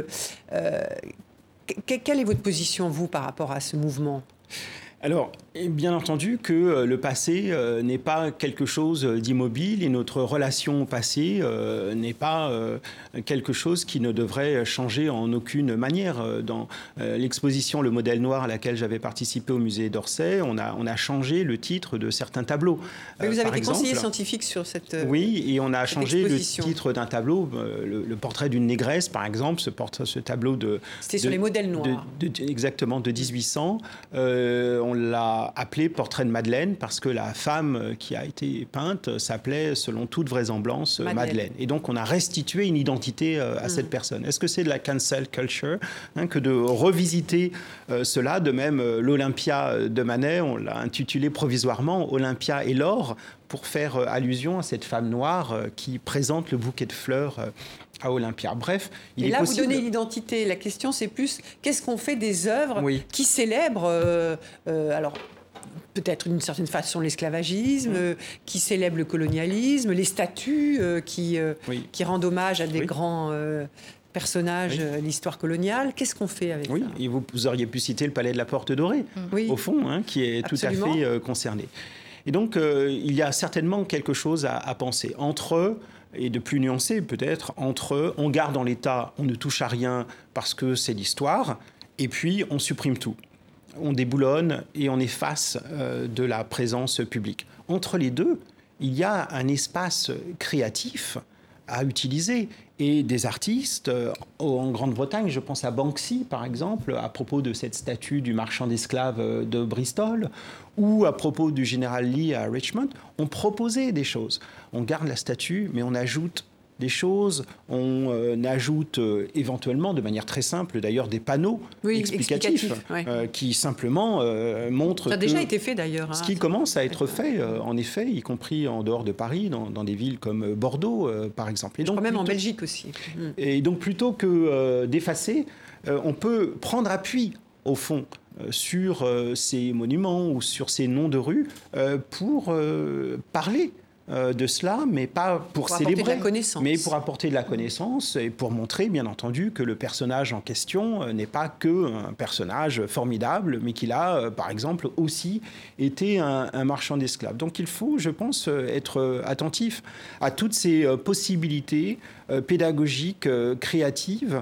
Euh, quelle est votre position, vous, par rapport à ce mouvement? Alors, bien entendu que euh, le passé euh, n'est pas quelque chose d'immobile et notre relation au passé euh, n'est pas euh, quelque chose qui ne devrait changer en aucune manière. Dans euh, l'exposition Le modèle noir à laquelle j'avais participé au musée d'Orsay, on a, on a changé le titre de certains tableaux. Mais vous avez été conseiller scientifique sur cette Oui, et on a changé le titre d'un tableau, le, le portrait d'une négresse, par exemple, ce, portrait, ce tableau de... C'était sur les modèles noirs. De, de, exactement, de 1800. Euh, on l'a appelé Portrait de Madeleine parce que la femme qui a été peinte s'appelait, selon toute vraisemblance, Madeleine. Madeleine. Et donc, on a restitué une identité euh, à mmh. cette personne. Est-ce que c'est de la cancel culture hein, que de revisiter euh, cela De même, euh, l'Olympia de Manet, on l'a intitulé provisoirement Olympia et l'or pour faire euh, allusion à cette femme noire euh, qui présente le bouquet de fleurs euh, à Olympia. Bref, il et là, possible... vous donnez l'identité. La question, c'est plus qu'est-ce qu'on fait des œuvres oui. qui célèbrent euh, euh, alors peut-être d'une certaine façon l'esclavagisme, euh, qui célèbre le colonialisme, les statues euh, qui, oui. qui rendent hommage à des oui. grands personnages oui. l'histoire coloniale. Qu'est-ce qu'on fait avec oui. ça? Et vous, vous, auriez pu citer le palais de la Porte Dorée, oui. au fond, hein, qui est Absolument. tout à fait euh, concerné. Et donc, euh, il y a certainement quelque chose à, à penser entre et de plus nuancé peut-être, entre on garde en l'état, on ne touche à rien parce que c'est l'histoire, et puis on supprime tout. On déboulonne et on efface euh, de la présence publique. Entre les deux, il y a un espace créatif à utiliser et des artistes euh, en Grande-Bretagne, je pense à Banksy par exemple, à propos de cette statue du marchand d'esclaves euh, de Bristol, ou à propos du général Lee à Richmond, ont proposé des choses. On garde la statue, mais on ajoute des choses, on euh, ajoute euh, éventuellement, de manière très simple d'ailleurs, des panneaux Oui, explicatifs explicatifs, ouais. euh, qui simplement montrent Ça a déjà été fait d'ailleurs. ce hein. qui commence à être fait, en effet, y compris en dehors de Paris, dans, dans des villes comme Bordeaux, par exemple. Et Je crois même en Belgique aussi. Mm. et donc plutôt que d'effacer, on peut prendre appui, au fond, sur ces monuments ou sur ces noms de rue euh, pour parler de cela, mais pas pour, Pour apporter de célébrer, la connaissance. mais pour apporter de la connaissance et pour montrer, bien entendu, que le personnage en question euh, n'est pas que un personnage formidable, mais qu'il a, euh, par exemple, aussi été un, un marchand d'esclaves. Donc il faut, je pense, euh, être euh, attentif à toutes ces euh, possibilités euh, pédagogiques, euh, créatives, euh,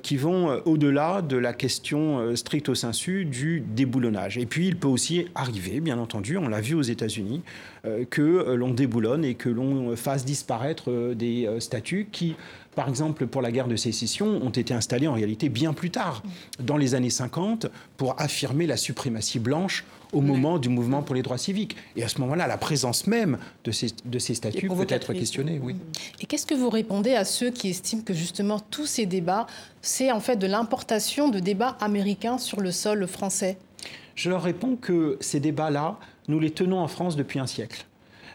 qui vont euh, au-delà de la question euh, stricto sensu du déboulonnage. Et puis, il peut aussi arriver, bien entendu, on l'a vu aux États-Unis, euh, que euh, l'on déboulonne et que l'on fasse disparaître euh, des euh, statues qui, par exemple, pour la guerre de sécession, ont été installées en réalité bien plus tard, dans les années 50, pour affirmer la suprématie blanche au moment du mouvement pour les droits civiques. Et à ce moment-là, la présence même de ces, de ces statues peut être questionnée. Oui. Et qu'est-ce que vous répondez à ceux qui estiment que justement tous ces débats, c'est en fait de l'importation de débats américains sur le sol français? Je leur réponds que ces débats-là, nous les tenons en France depuis un siècle.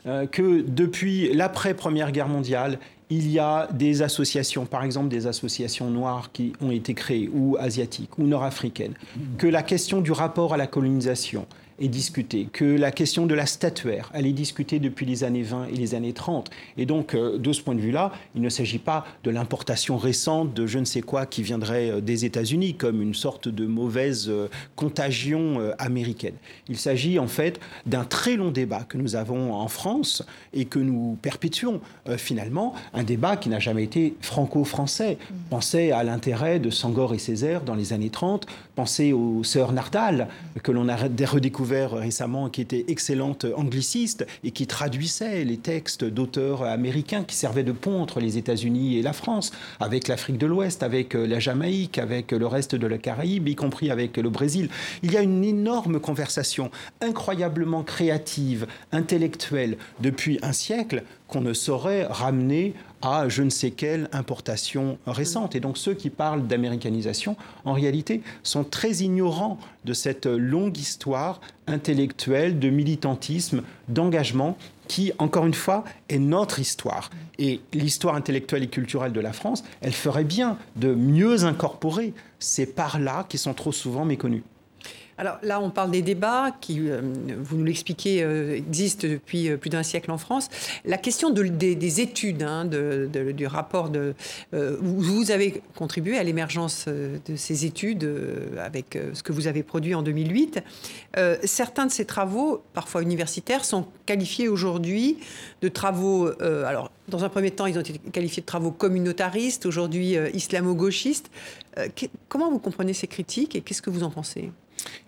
Euh, que depuis l'après-première guerre mondiale, il y a des associations, par exemple des associations noires qui ont été créées, ou asiatiques, ou nord-africaines, que la question du rapport à la colonisation est discutée, que la question de la statuaire, elle est discutée depuis les années 20 et les années 30. Et donc, euh, de ce point de vue-là, il ne s'agit pas de l'importation récente de je ne sais quoi qui viendrait euh, des États-Unis comme une sorte de mauvaise euh, contagion américaine. Il s'agit en fait d'un très long débat que nous avons en France et que nous perpétuons finalement, un débat qui n'a jamais été franco-français. Pensez à l'intérêt de Sangor et Césaire dans les années 30, pensez aux sœurs Nardal que l'on a redécouvert récemment, qui étaient excellentes anglicistes et qui traduisaient les textes d'auteurs américains qui servaient de pont entre les États-Unis et la France, avec l'Afrique de l'Ouest, avec euh, la Jamaïque, avec le reste de la Caraïbe, y compris avec le Brésil. Il y a une énorme conversation incroyablement créative, intellectuelle, depuis un siècle qu'on ne saurait ramener à je ne sais quelle importation récente. Et donc ceux qui parlent d'américanisation, en réalité, sont très ignorants de cette longue histoire intellectuelle de militantisme, d'engagement qui, encore une fois, est notre histoire. Et l'histoire intellectuelle et culturelle de la France, elle ferait bien de mieux incorporer ces parts-là qui sont trop souvent méconnues. Alors là, on parle des débats qui, euh, vous nous l'expliquez, euh, existent depuis euh, plus d'un siècle en France. La question de- des, des études, hein, du rapport de... vous, avez contribué à l'émergence de ces études avec ce que vous avez produit en 2008. Euh, certains de ces travaux, parfois universitaires, sont qualifiés aujourd'hui de travaux... alors, dans un premier temps, ils ont été qualifiés de travaux communautaristes, aujourd'hui islamo-gauchistes. Comment vous comprenez ces critiques et qu'est-ce que vous en pensez?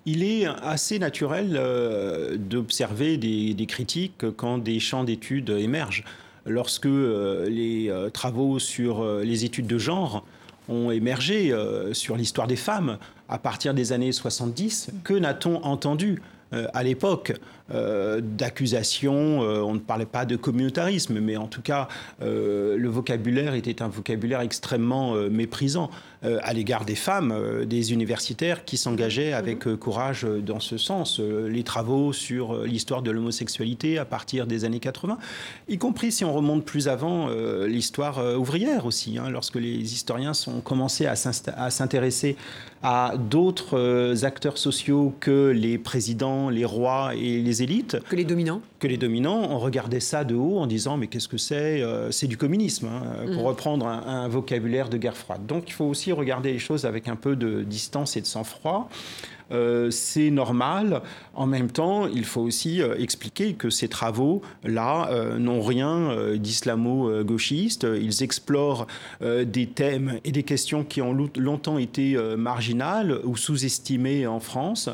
Il est assez naturel euh, d'observer des, critiques quand des champs d'études émergent. Lorsque euh, les euh, travaux sur les études de genre ont émergé sur l'histoire des femmes à partir des années 70, que n'a-t-on entendu à l'époque? Euh, d'accusations, euh, on ne parlait pas de communautarisme, mais en tout cas, euh, le vocabulaire était un vocabulaire extrêmement méprisant à l'égard des femmes, des universitaires qui s'engageaient avec euh, courage dans ce sens. Les travaux sur l'histoire de l'homosexualité à partir des années 80, y compris si on remonte plus avant l'histoire ouvrière aussi, hein, lorsque les historiens ont commencé à s'intéresser à d'autres acteurs sociaux que les présidents, les rois et les élites. Que les dominants Que les dominants, on regardait ça de haut en disant mais qu'est-ce que c'est Euh, C'est du communisme, hein, pour Mm. reprendre un, un vocabulaire de guerre froide. Donc il faut aussi regarder les choses avec un peu de distance et de sang-froid. Euh, c'est normal. En même temps, il faut aussi euh, expliquer que ces travaux-là euh, n'ont rien d'islamo-gauchiste. Ils explorent des thèmes et des questions qui ont lo- longtemps été marginales ou sous-estimées en France.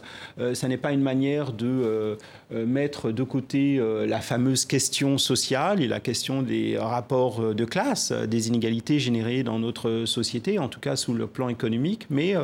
Ça n'est pas une manière de mettre de côté la fameuse question sociale et la question des rapports de classe, des inégalités générées dans notre société, en tout cas sous le plan économique, mais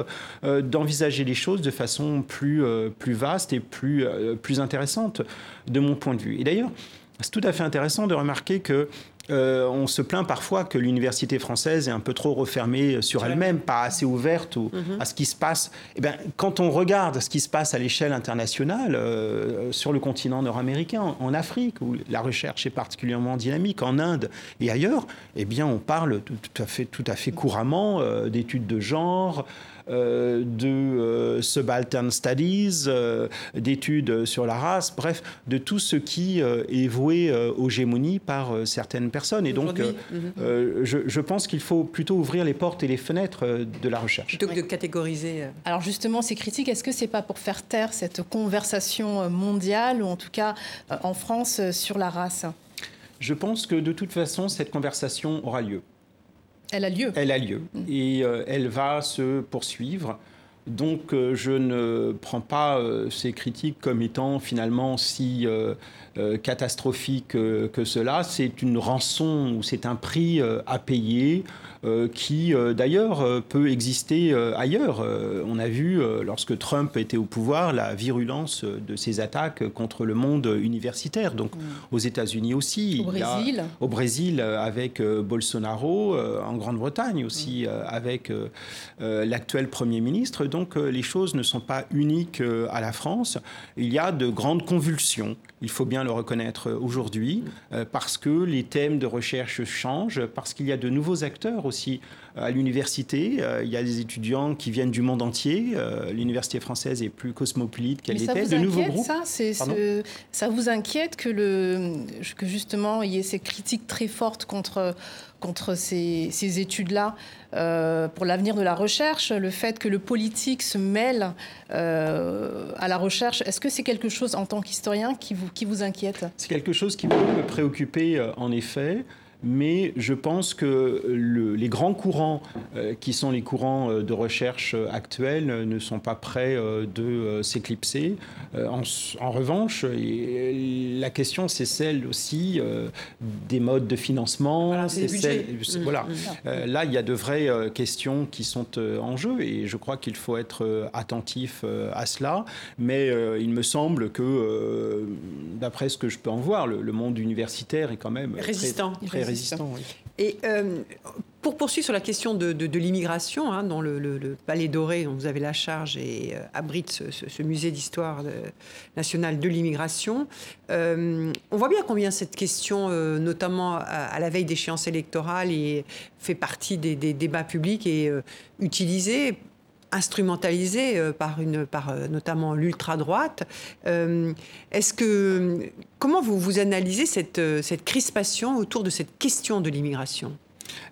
d'envisager les choses de façon plus, euh, plus vaste et plus, euh, plus intéressante de mon point de vue. Et d'ailleurs, c'est tout à fait intéressant de remarquer que euh, on se plaint parfois que l'université française est un peu trop refermée sur elle-même, pas assez ouverte Mhm. à ce qui se passe. Eh bien, quand on regarde ce qui se passe à l'échelle internationale, euh, sur le continent nord-américain, en Afrique, où la recherche est particulièrement dynamique, en Inde et ailleurs, eh bien, on parle tout, tout à fait, tout à fait couramment euh, d'études de genre, de euh, subaltern studies, euh, d'études sur la race, bref, de tout ce qui euh, est voué euh, aux gémonies par euh, certaines personnes. Et donc, euh, mhm. euh, je, je pense qu'il faut plutôt ouvrir les portes et les fenêtres euh, de la recherche. Plutôt que de catégoriser. euh, Alors justement, ces critiques, est-ce que c'est pas pour faire taire cette conversation euh, mondiale, ou en tout cas euh, en France, euh, sur la race? Je pense que de toute façon, cette conversation aura lieu. Elle a lieu. Elle a lieu et euh, elle va se poursuivre. Donc euh, je ne prends pas euh, ces critiques comme étant finalement si euh, catastrophiques euh, que cela. C'est une rançon ou c'est un prix euh, à payer euh, qui d'ailleurs peut exister ailleurs. On a vu lorsque Trump était au pouvoir la virulence de ses attaques contre le monde universitaire. Donc aux États-Unis aussi. Au a- Brésil. au Brésil avec Bolsonaro, en Grande-Bretagne aussi euh, avec l'actuel Premier ministre. Donc les choses ne sont pas uniques à la France. Il y a de grandes convulsions, il faut bien le reconnaître euh, aujourd'hui, euh, parce que les thèmes de recherche changent, parce qu'il y a de nouveaux acteurs aussi euh, à l'université. Il y a des étudiants qui viennent du monde entier. L'université française est plus cosmopolite qu'elle était. vous De nouveaux inquiète, groupes. ça? Ce- Ça vous inquiète que, le, que justement il y ait ces critiques très fortes contre, contre ces, ces études-là euh, pour l'avenir de la recherche, le fait que le politique se mêle euh, à la recherche, est-ce que c'est quelque chose en tant qu'historien qui vous, qui vous inquiète? C'est quelque chose qui peut me préoccuper euh, en effet. Mais je pense que le- les grands courants, euh, qui sont les courants euh, de recherche euh, actuels, ne sont pas prêts euh, de s'éclipser. En, revanche, et- la question, c'est celle aussi des modes de financement. Voilà, c'est celle- Mmh, voilà. mmh. Là, il y a de vraies questions qui sont en jeu et je crois qu'il faut être attentif à cela. Mais il me semble que, d'après ce que je peux en voir, le, le monde universitaire est quand même très- Résistant. Très, Et euh, pour poursuivre sur la question de, l'immigration, hein, dont le, Palais Doré, dont vous avez la charge, et euh, abrite ce, musée d'histoire de- nationale de l'immigration, euh, on voit bien combien cette question, euh, notamment à, la veille d'échéances électorales, fait partie des, des débats publics et euh, utilisée instrumentalisée euh, par, une, par euh, notamment l'ultra-droite. Euh, Est-ce que comment vous, vous analysez cette, cette crispation autour de cette question de l'immigration?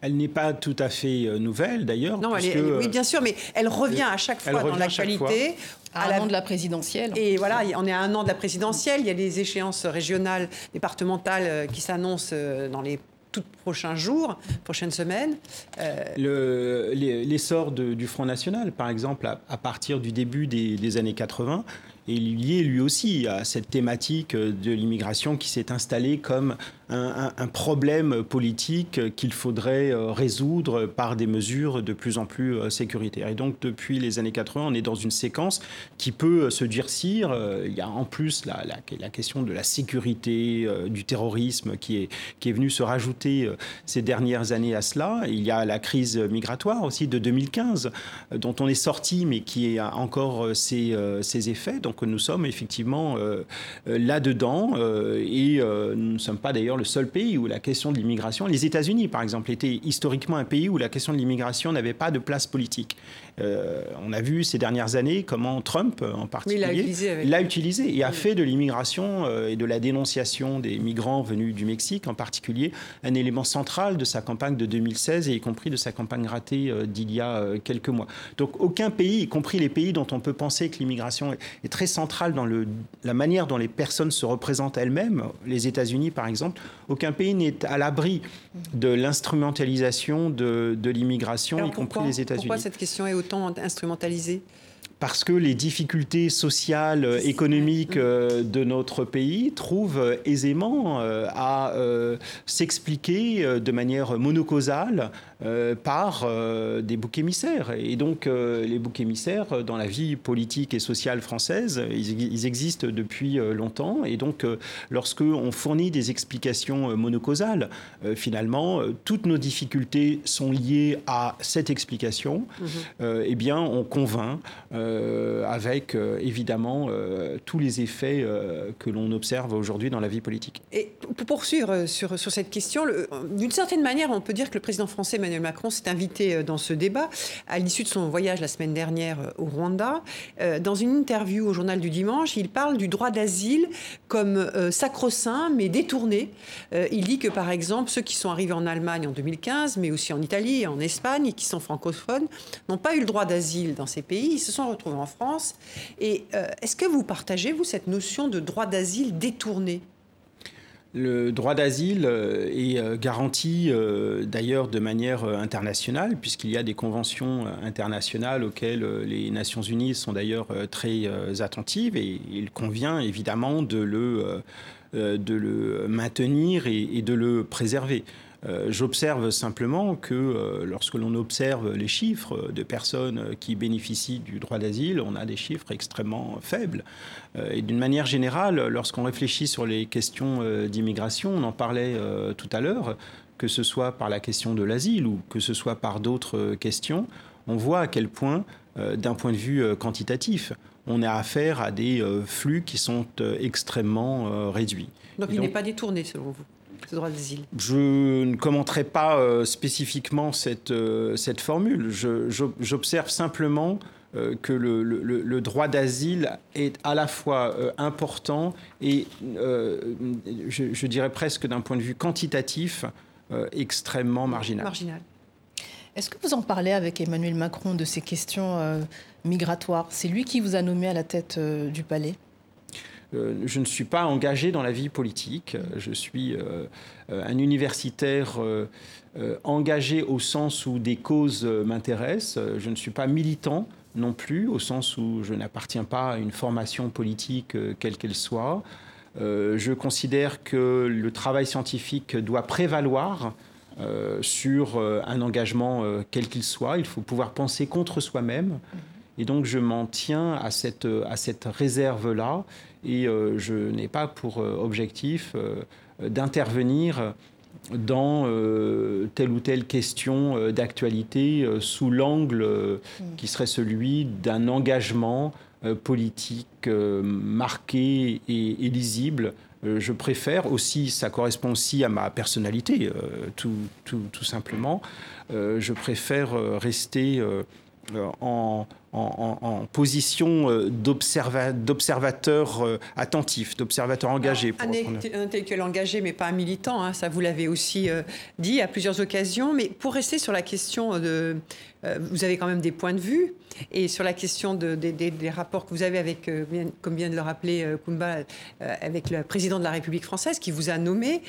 Elle n'est pas tout à fait nouvelle d'ailleurs. Non, elle est- puisque, elle est- oui, bien sûr, mais elle revient à chaque fois dans revient à l'actualité. à un an de la présidentielle Et voilà, on est à un an de la présidentielle. Il y a des échéances régionales, départementales qui s'annoncent dans les tout prochains jours, prochaines semaines. Euh, Le- les- L'essor du Front National, par exemple, à, partir du début des années 80, est lié lui aussi à cette thématique de l'immigration qui s'est installée comme un, problème politique qu'il faudrait euh, résoudre par des mesures de plus en plus euh, sécuritaires. Et donc, depuis les années 80, on est dans une séquence qui peut euh, se durcir. Il y a en plus la, la- question de la sécurité, du terrorisme qui est, qui est venu se rajouter ces dernières années à cela. Il y a la crise migratoire aussi de 2015, euh, dont on est sorti, mais qui a encore ses, ses effets. Donc nous sommes effectivement euh, euh, là-dedans. euh, et nous ne sommes pas d'ailleurs le seul pays où la question de l'immigration, les États-Unis par exemple, étaient historiquement un pays où la question de l'immigration n'avait pas de place politique. Euh, on a vu ces dernières années comment Trump, en particulier, utilisé l'a utilisé et a fait de l'immigration euh, et de la dénonciation des migrants venus du Mexique en particulier un élément central de sa campagne de 2016 et y compris de sa campagne ratée euh, d'il y a quelques mois. Donc aucun pays, y compris les pays dont on peut penser que l'immigration est, très centrale dans le, la manière dont les personnes se représentent elles-mêmes, les États-Unis par exemple, aucun pays n'est à l'abri de l'instrumentalisation de, de l'immigration, y compris les États-Unis. Pourquoi cette question est autant instrumentalisée parce que les difficultés sociales, économiques euh, de notre pays trouvent aisément euh, à euh, s'expliquer de manière monocausale par des boucs émissaires. Et donc les boucs émissaires dans la vie politique et sociale française, ils, existent depuis longtemps. Et donc lorsque on fournit des explications monocausales, finalement toutes nos difficultés sont liées à cette explication. Mmh. eh bien on convainc. Euh, avec euh, évidemment euh, tous les effets que l'on observe aujourd'hui dans la vie politique. Et pour poursuivre sur, sur cette question, d'une certaine manière, on peut dire que le président français Emmanuel Macron s'est invité dans ce débat à l'issue de son voyage la semaine dernière au Rwanda. Dans une interview au journal du dimanche, il parle du droit d'asile comme sacro-saint mais détourné. Il dit que par exemple, ceux qui sont arrivés en Allemagne en 2015, mais aussi en Italie et en Espagne, et qui sont francophones, n'ont pas eu le droit d'asile dans ces pays. Ils se sont retrouvés en France. Et euh, est-ce que vous partagez, vous, cette notion de droit d'asile détourné? Le droit d'asile euh, est euh, garanti d'ailleurs de manière internationale, puisqu'il y a des conventions internationales auxquelles les Nations Unies sont d'ailleurs très attentives, et il convient évidemment de le maintenir et de le préserver. Euh, j'observe simplement que euh, lorsque l'on observe les chiffres de personnes qui bénéficient du droit d'asile, on a des chiffres extrêmement faibles. Euh, et d'une manière générale, lorsqu'on réfléchit sur les questions d'immigration, on en parlait tout à l'heure, que ce soit par la question de l'asile ou que ce soit par d'autres questions, on voit à quel point, d'un point de vue quantitatif, on a affaire à des flux qui sont extrêmement réduits. Donc il n'est pas détourné selon vous? Droit d'asile Je ne commenterai pas euh, spécifiquement cette, euh, cette formule. J'observe simplement euh, que le, le, droit d'asile est à la fois important et, je, je, dirais presque d'un point de vue quantitatif, extrêmement marginal. marginal. Est-ce que vous en parlez avec Emmanuel Macron de ces questions migratoires? C'est lui qui vous a nommé à la tête du palais? Je ne suis pas engagé dans la vie politique. Je suis euh, un universitaire euh, engagé au sens où des causes m'intéressent. Je ne suis pas militant non plus, au sens où je n'appartiens pas à une formation politique quelle qu'elle soit. je considère que le travail scientifique doit prévaloir sur un engagement quel qu'il soit. Il faut pouvoir penser contre soi-même. Et donc je m'en tiens à cette, à cette réserve-là et euh, je n'ai pas pour euh, objectif euh, d'intervenir dans telle ou telle question d'actualité sous l'angle qui serait celui d'un engagement politique marqué et, lisible. je préfère aussi, ça correspond aussi à ma personnalité, tout, tout, tout, simplement, je préfère rester en, en, position euh, d'observateur euh, attentif, d'observateur engagé. un, intellectuel engagé, mais pas un militant, hein, ça vous l'avez aussi euh, dit à plusieurs occasions. Mais pour rester sur la question de... vous avez quand même des points de vue, et sur la question de, des rapports que vous avez avec, comme vient de le rappeler Kumba, avec le président de la République française qui vous a nommé,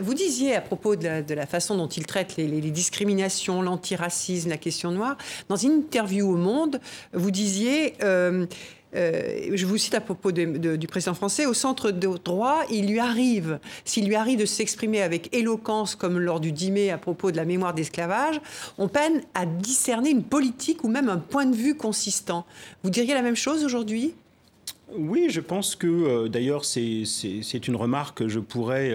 vous disiez à propos de la, façon dont il traite les, discriminations, l'antiracisme, la question noire, dans une interview au Monde, vous disiez, euh, euh, je vous cite à propos du président français, au centre de droit, il lui arrive, s'il lui arrive de s'exprimer avec éloquence, comme lors du 10 mai à propos de la mémoire d'esclavage, on peine à discerner une politique ou même un point de vue consistant. Vous diriez la même chose aujourd'hui? Oui, je pense que euh, d'ailleurs c'est une remarque que je pourrais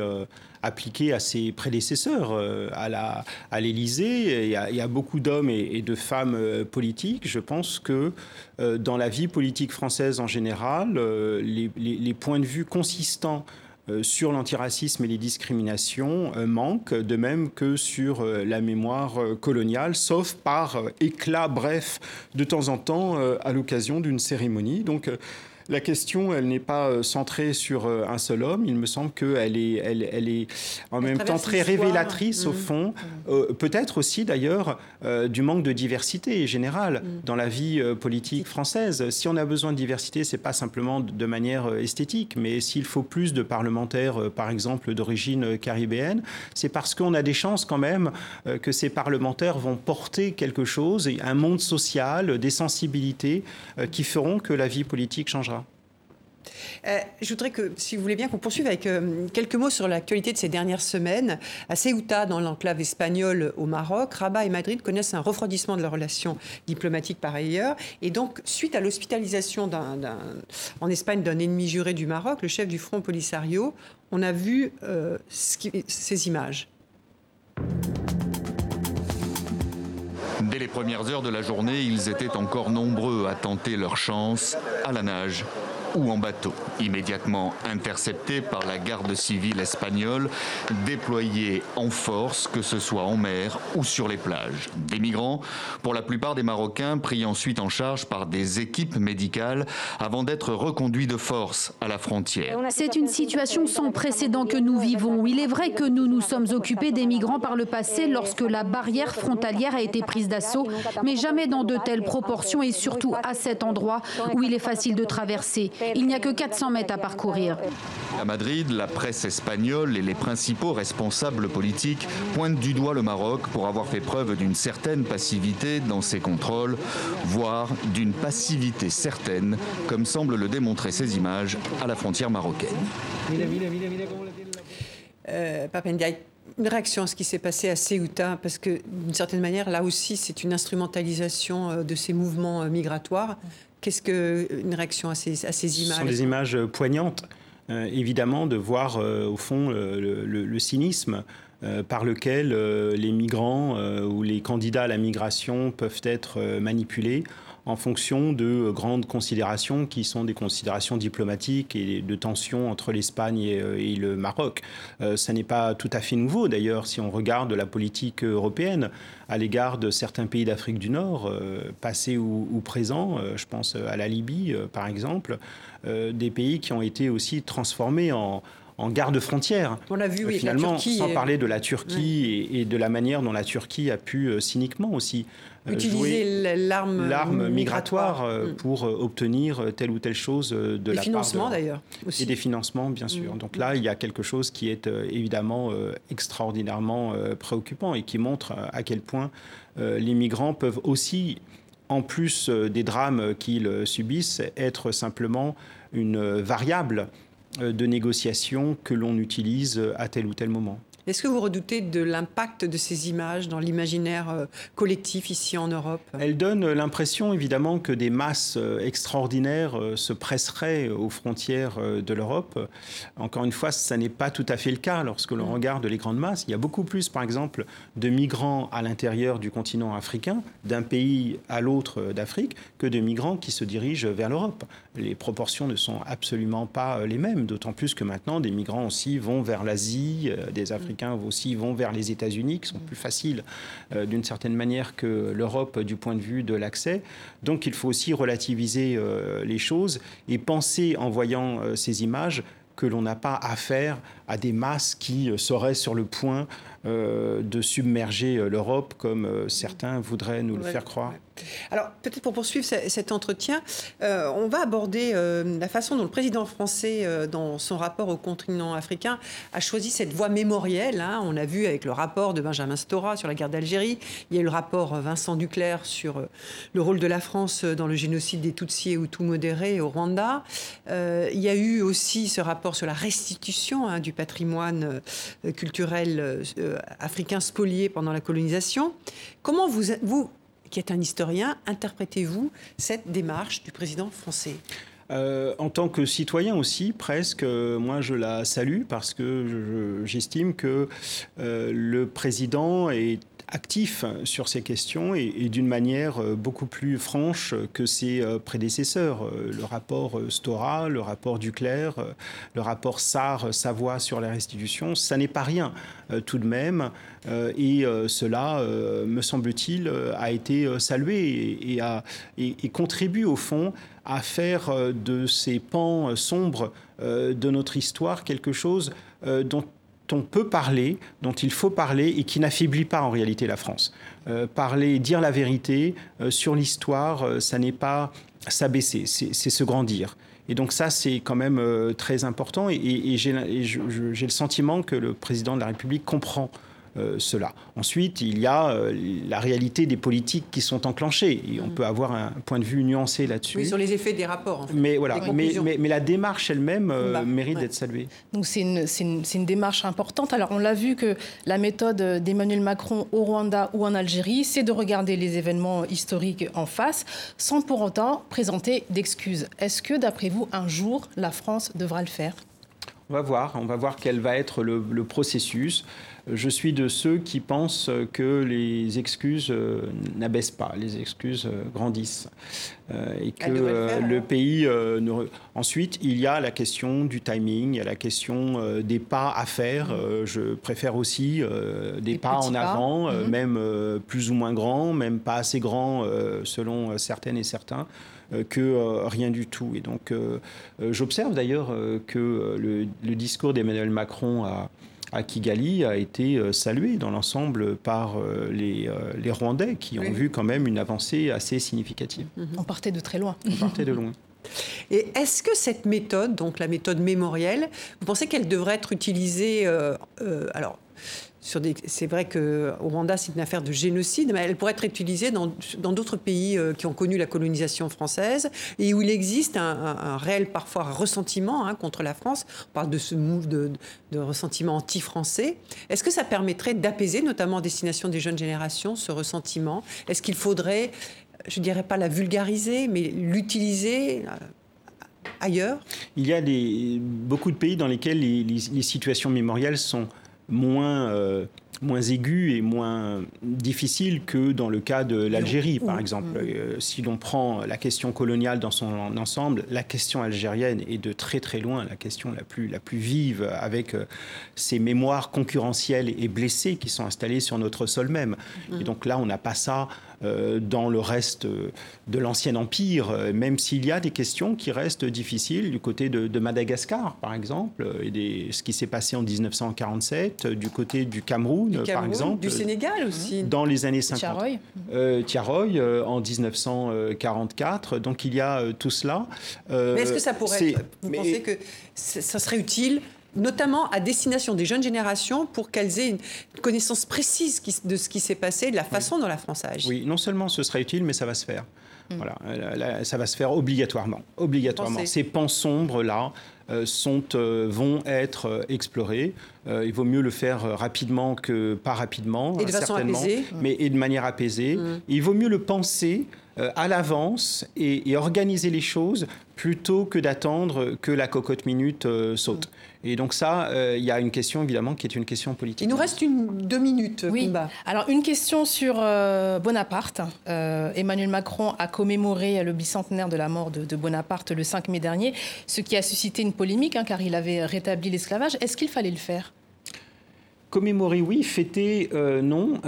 appliqué à ses prédécesseurs euh, à l'Élysée et, à beaucoup d'hommes et, de femmes euh, politiques. Je pense que euh, dans la vie politique française en général, les, points de vue consistants sur l'antiracisme et les discriminations manquent, de même que sur la mémoire coloniale, sauf par éclat bref de temps en temps à l'occasion d'une cérémonie. Donc la question, elle n'est pas euh, centrée sur euh, un seul homme. Il me semble qu'elle est, elle, elle est en même temps très révélatrice, au Mmh. fond. Euh, Peut-être aussi, d'ailleurs, euh, du manque de diversité générale Mmh. dans la vie euh, politique française. Si on a besoin de diversité, c'est pas simplement de de manière esthétique, mais s'il faut plus de parlementaires, par exemple, d'origine caribéenne, c'est parce qu'on a des chances quand même que ces parlementaires vont porter quelque chose, un monde social, des sensibilités qui feront que la vie politique changera. Euh, je voudrais que, si vous voulez bien, qu'on poursuive avec euh, quelques mots sur l'actualité de ces dernières semaines. À Ceuta, dans l'enclave espagnole au Maroc, Rabat et Madrid connaissent un refroidissement de leurs relations diplomatiques par ailleurs. Et donc, suite à l'hospitalisation en Espagne d'un ennemi juré du Maroc, le chef du Front Polisario, on a vu euh, ces images. Dès les premières heures de la journée, ils étaient encore nombreux à tenter leur chance à la nage ou en bateau, immédiatement interceptés par la garde civile espagnole, déployée en force, que ce soit en mer ou sur les plages. Des migrants, pour la plupart des Marocains, pris ensuite en charge par des équipes médicales avant d'être reconduits de force à la frontière. C'est une situation sans précédent que nous vivons. Il est vrai que nous nous sommes occupés des migrants par le passé lorsque la barrière frontalière a été prise d'assaut, mais jamais dans de telles proportions et surtout à cet endroit où il est facile de traverser. Il n'y a que 400 mètres à parcourir. À Madrid, la presse espagnole et les principaux responsables politiques pointent du doigt le Maroc pour avoir fait preuve d'une certaine passivité dans ses contrôles, voire d'une passivité certaine, comme semblent le démontrer ces images à la frontière marocaine. Euh, une réaction à ce qui s'est passé à Ceuta, parce que d'une certaine manière, là aussi, c'est une instrumentalisation euh, de ces mouvements euh, migratoires. Qu'est-ce que une réaction à ces, à ces Ce images sont des images euh, poignantes, euh, évidemment, de voir euh, au fond le, le- le cynisme par lequel les migrants ou les candidats à la migration peuvent être manipulés en fonction de euh, grandes considérations qui sont des considérations diplomatiques et de tensions entre l'Espagne et, euh, et le Maroc. Euh, ça n'est pas tout à fait nouveau d'ailleurs si on regarde la politique européenne à l'égard de certains pays d'Afrique du Nord, euh, passés ou, ou présents, euh, je pense à la Libye par exemple, des pays qui ont été aussi transformés en en garde-frontière. On l'a vu, oui, avec la Finalement, Turquie sans parler de la Turquie et, et de la manière dont la Turquie a pu euh, cyniquement aussi euh, Utiliser l'arme l'arme migratoire euh, Mm. pour euh, obtenir telle ou telle chose de Des la financements, d'ailleurs, aussi. Et des financements, bien sûr. Mm. Donc là, il y a quelque chose qui est euh, évidemment euh, extraordinairement préoccupant et qui montre à quel point les migrants peuvent aussi, en plus des drames qu'ils subissent, être simplement une variable de négociation que l'on utilise euh, à tel ou tel moment. Est-ce que vous redoutez de l'impact de ces images dans l'imaginaire euh, collectif ici en Europe? Elle donne l'impression évidemment que des masses euh, extraordinaires euh, se presseraient aux frontières de l'Europe. Encore une fois, ça n'est pas tout à fait le cas lorsque l'on regarde les grandes masses. Il y a beaucoup plus, par exemple, de migrants à l'intérieur du continent africain, d'un pays à l'autre d'Afrique, que de migrants qui se dirigent vers l'Europe. Les proportions ne sont absolument pas les mêmes, d'autant plus que maintenant, des migrants aussi vont vers l'Asie, des Africains aussi vont vers les États-Unis, qui sont plus faciles euh, d'une certaine manière que l'Europe du point de vue de l'accès. Donc il faut aussi relativiser euh, les choses et penser en voyant euh, ces images que l'on n'a pas affaire à des masses qui euh, seraient sur le point euh, de submerger euh, l'Europe comme euh, certains voudraient nous le Ouais. faire croire. Alors, peut-être pour poursuivre ce- cet entretien, euh, on va aborder la façon dont le président français, dans son rapport au continent africain, a choisi cette voie mémorielle. hein. On a vu avec le rapport de Benjamin Stora sur la guerre d'Algérie, il y a eu le rapport Vincent Duclerc sur le rôle de la France dans le génocide des Tutsis et Hutus modérés au Rwanda. Il y a eu aussi ce rapport sur la restitution hein, du patrimoine euh, culturel euh, africain spolié pendant la colonisation. Comment vous, qui êtes un historien, interprétez-vous cette démarche du président français? Euh, en tant que citoyen aussi, presque, moi je la salue parce que je- j'estime que le président est actif sur ces questions et, d'une manière beaucoup plus franche que ses prédécesseurs. Le rapport Stora, le rapport Duclerc, le rapport Sarr-Savoie sur la restitution, ça n'est pas rien tout de même. et cela, me semble-t-il, a été salué et, et, contribue au fond à faire de ces pans sombres de notre histoire quelque chose dont on peut parler, dont il faut parler et qui n'affaiblit pas en réalité la France. Euh, parler, dire la vérité euh, sur l'histoire, euh, ça n'est pas s'abaisser, c'est se grandir. Et donc ça, c'est quand même très important et, j'ai le sentiment que le président de la République comprend cela. Ensuite, il y a euh, la réalité des politiques qui sont enclenchées. Et on mm. peut avoir un point de vue nuancé là-dessus. Oui, sur les effets des rapports. mais voilà, mais, mais, la démarche elle-même euh, bah, mérite d'être saluée. Donc c'est une, une, une, démarche importante. Alors on l'a vu que la méthode d'Emmanuel Macron au Rwanda ou en Algérie, c'est de regarder les événements historiques en face, sans pour autant présenter d'excuses. Est-ce que, d'après vous, un jour, la France devra le faire? On va voir, on va voir quel va être le, le processus. Je suis de ceux qui pensent que les excuses euh, n'abaissent pas, les excuses euh, grandissent. Euh, et que le pays. Ensuite, il y a la question du timing, il y a la question des pas à faire. Mm. je préfère aussi des, pas en avant, mm. même plus ou moins grands, même pas assez grands selon certaines et certains que rien du tout. Et donc, j'observe d'ailleurs que le, discours d'Emmanuel Macron a, à Kigali a été euh, salué dans l'ensemble par euh, les, euh, les, Rwandais qui ont vu quand même une avancée assez significative. Mhm. On partait de très loin. On partait de loin. Et est-ce que cette méthode, donc la méthode mémorielle, vous pensez qu'elle devrait être utilisée alors c'est vrai qu'au Rwanda, c'est une affaire de génocide, mais elle pourrait être utilisée dans d'autres pays euh, qui ont connu la colonisation française et où il existe un, réel, parfois, ressentiment hein, contre la France. On parle de ce move de, ressentiment anti-français. Est-ce que ça permettrait d'apaiser, notamment en destination des jeunes générations, ce ressentiment? Est-ce qu'il faudrait, je ne dirais pas la vulgariser, mais l'utiliser euh, ailleurs? Il y a beaucoup de pays dans lesquels les situations mémorielles sont moins, euh, moins aigu et moins difficile que dans le cas de l'Algérie, par exemple. Euh, si l'on prend la question coloniale dans son ensemble, la question algérienne est de très très loin la question la plus, la plus vive, avec euh, ces mémoires concurrentielles et blessées qui sont installées sur notre sol même. Mm. Et donc là, on n'a pas ça euh, dans le reste de l'ancien empire, même s'il y a des questions qui restent difficiles du côté de, Madagascar, par exemple, et des, ce qui s'est passé en 1947, du côté du Cameroun, par exemple. Du Sénégal aussi. Dans les années 50. Tiaroy. Euh, Tiaroy, en 1944. Donc il y a tout cela. Mais est-ce que ça pourrait être, Vous pensez que ça serait utile notamment à destination des jeunes générations pour qu'elles aient une connaissance précise de ce qui s'est passé, de la façon dont la France a agi. Oui, non seulement ce sera utile, mais ça va se faire. Mm. Voilà, ça va se faire obligatoirement. Obligatoirement. Ces pans sombres-là euh, sont, euh, vont être euh, explorés. il vaut mieux le faire rapidement que pas rapidement, et de certainement, façon apaisée. mais et de manière apaisée. Mm. Il vaut mieux le penser à l'avance et, organiser les choses plutôt que d'attendre que la cocotte minute saute. Mm. Et donc ça, euh, il y a une question évidemment qui est une question politique. Il nous reste une, deux minutes. Oui. Alors une question sur euh, Bonaparte. Euh, Emmanuel Macron a commémoré le bicentenaire de la mort de, Bonaparte le 5 mai dernier, ce qui a suscité une polémique hein, car il avait rétabli l'esclavage. Est-ce qu'il fallait le faire? Commémorer, oui. Fêter, non.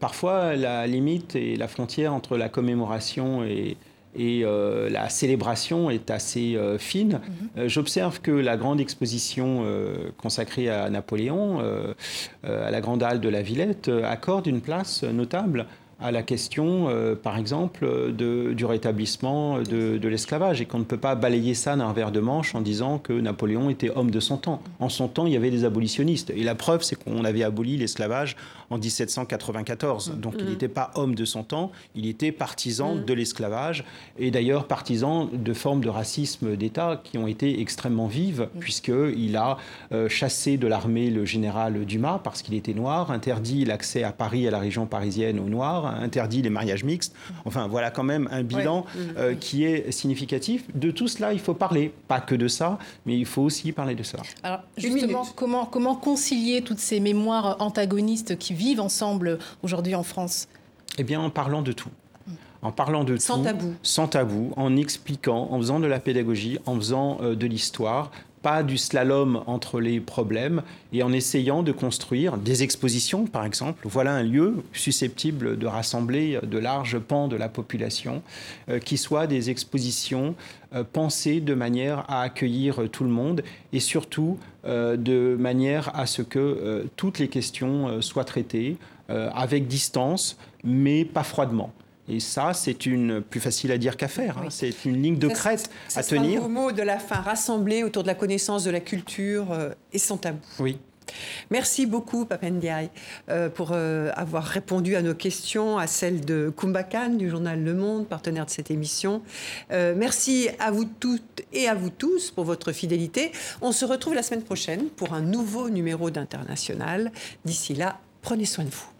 parfois, la limite et la frontière entre la commémoration et, et euh, la célébration est assez euh, fine. Mhm. Euh, j'observe que la grande exposition consacrée à Napoléon, à la Grande Halle de la Villette, accorde une place notable à la question, euh, par exemple, de, du rétablissement de, de l'esclavage et qu'on ne peut pas balayer ça d'un verre de manche en disant que Napoléon était homme de son temps. En son temps, il y avait des abolitionnistes. Et la preuve, c'est qu'on avait aboli l'esclavage en 1794. Donc il n'était pas homme de son temps, il était partisan de l'esclavage et d'ailleurs partisan de formes de racisme d'État qui ont été extrêmement vives, puisqu'il a euh, chassé de l'armée le général Dumas parce qu'il était noir, interdit l'accès à Paris, à la région parisienne aux Noirs, interdit les mariages mixtes. Enfin, voilà quand même un bilan euh, qui est significatif. De tout cela, il faut parler. Pas que de ça, mais il faut aussi parler de ça. Alors, justement, comment, comment concilier toutes ces mémoires antagonistes qui vivent ensemble aujourd'hui en France? Eh bien, en parlant de tout en parlant de sans tout, tabou. sans tabou, en expliquant, en faisant de la pédagogie, en faisant euh, de l'histoire, pas du slalom entre les problèmes et en essayant de construire des expositions, par exemple. Voilà un lieu susceptible de rassembler de larges pans de la population, euh, qui soient des expositions euh, pensées de manière à accueillir tout le monde et surtout euh, de manière à ce que toutes les questions soient traitées avec distance, mais pas froidement. Et ça, c'est une plus facile à dire qu'à faire. Hein. C'est une ligne de crête à tenir. Un mot de la fin, rassemblé autour de la connaissance de la culture euh, et sans tabou. Oui. Merci beaucoup, Papendiaï, euh, pour euh, avoir répondu à nos questions, à celles de Kumbakan du journal Le Monde, partenaire de cette émission. Euh, merci à vous toutes et à vous tous pour votre fidélité. On se retrouve la semaine prochaine pour un nouveau numéro d'International. D'ici là, prenez soin de vous.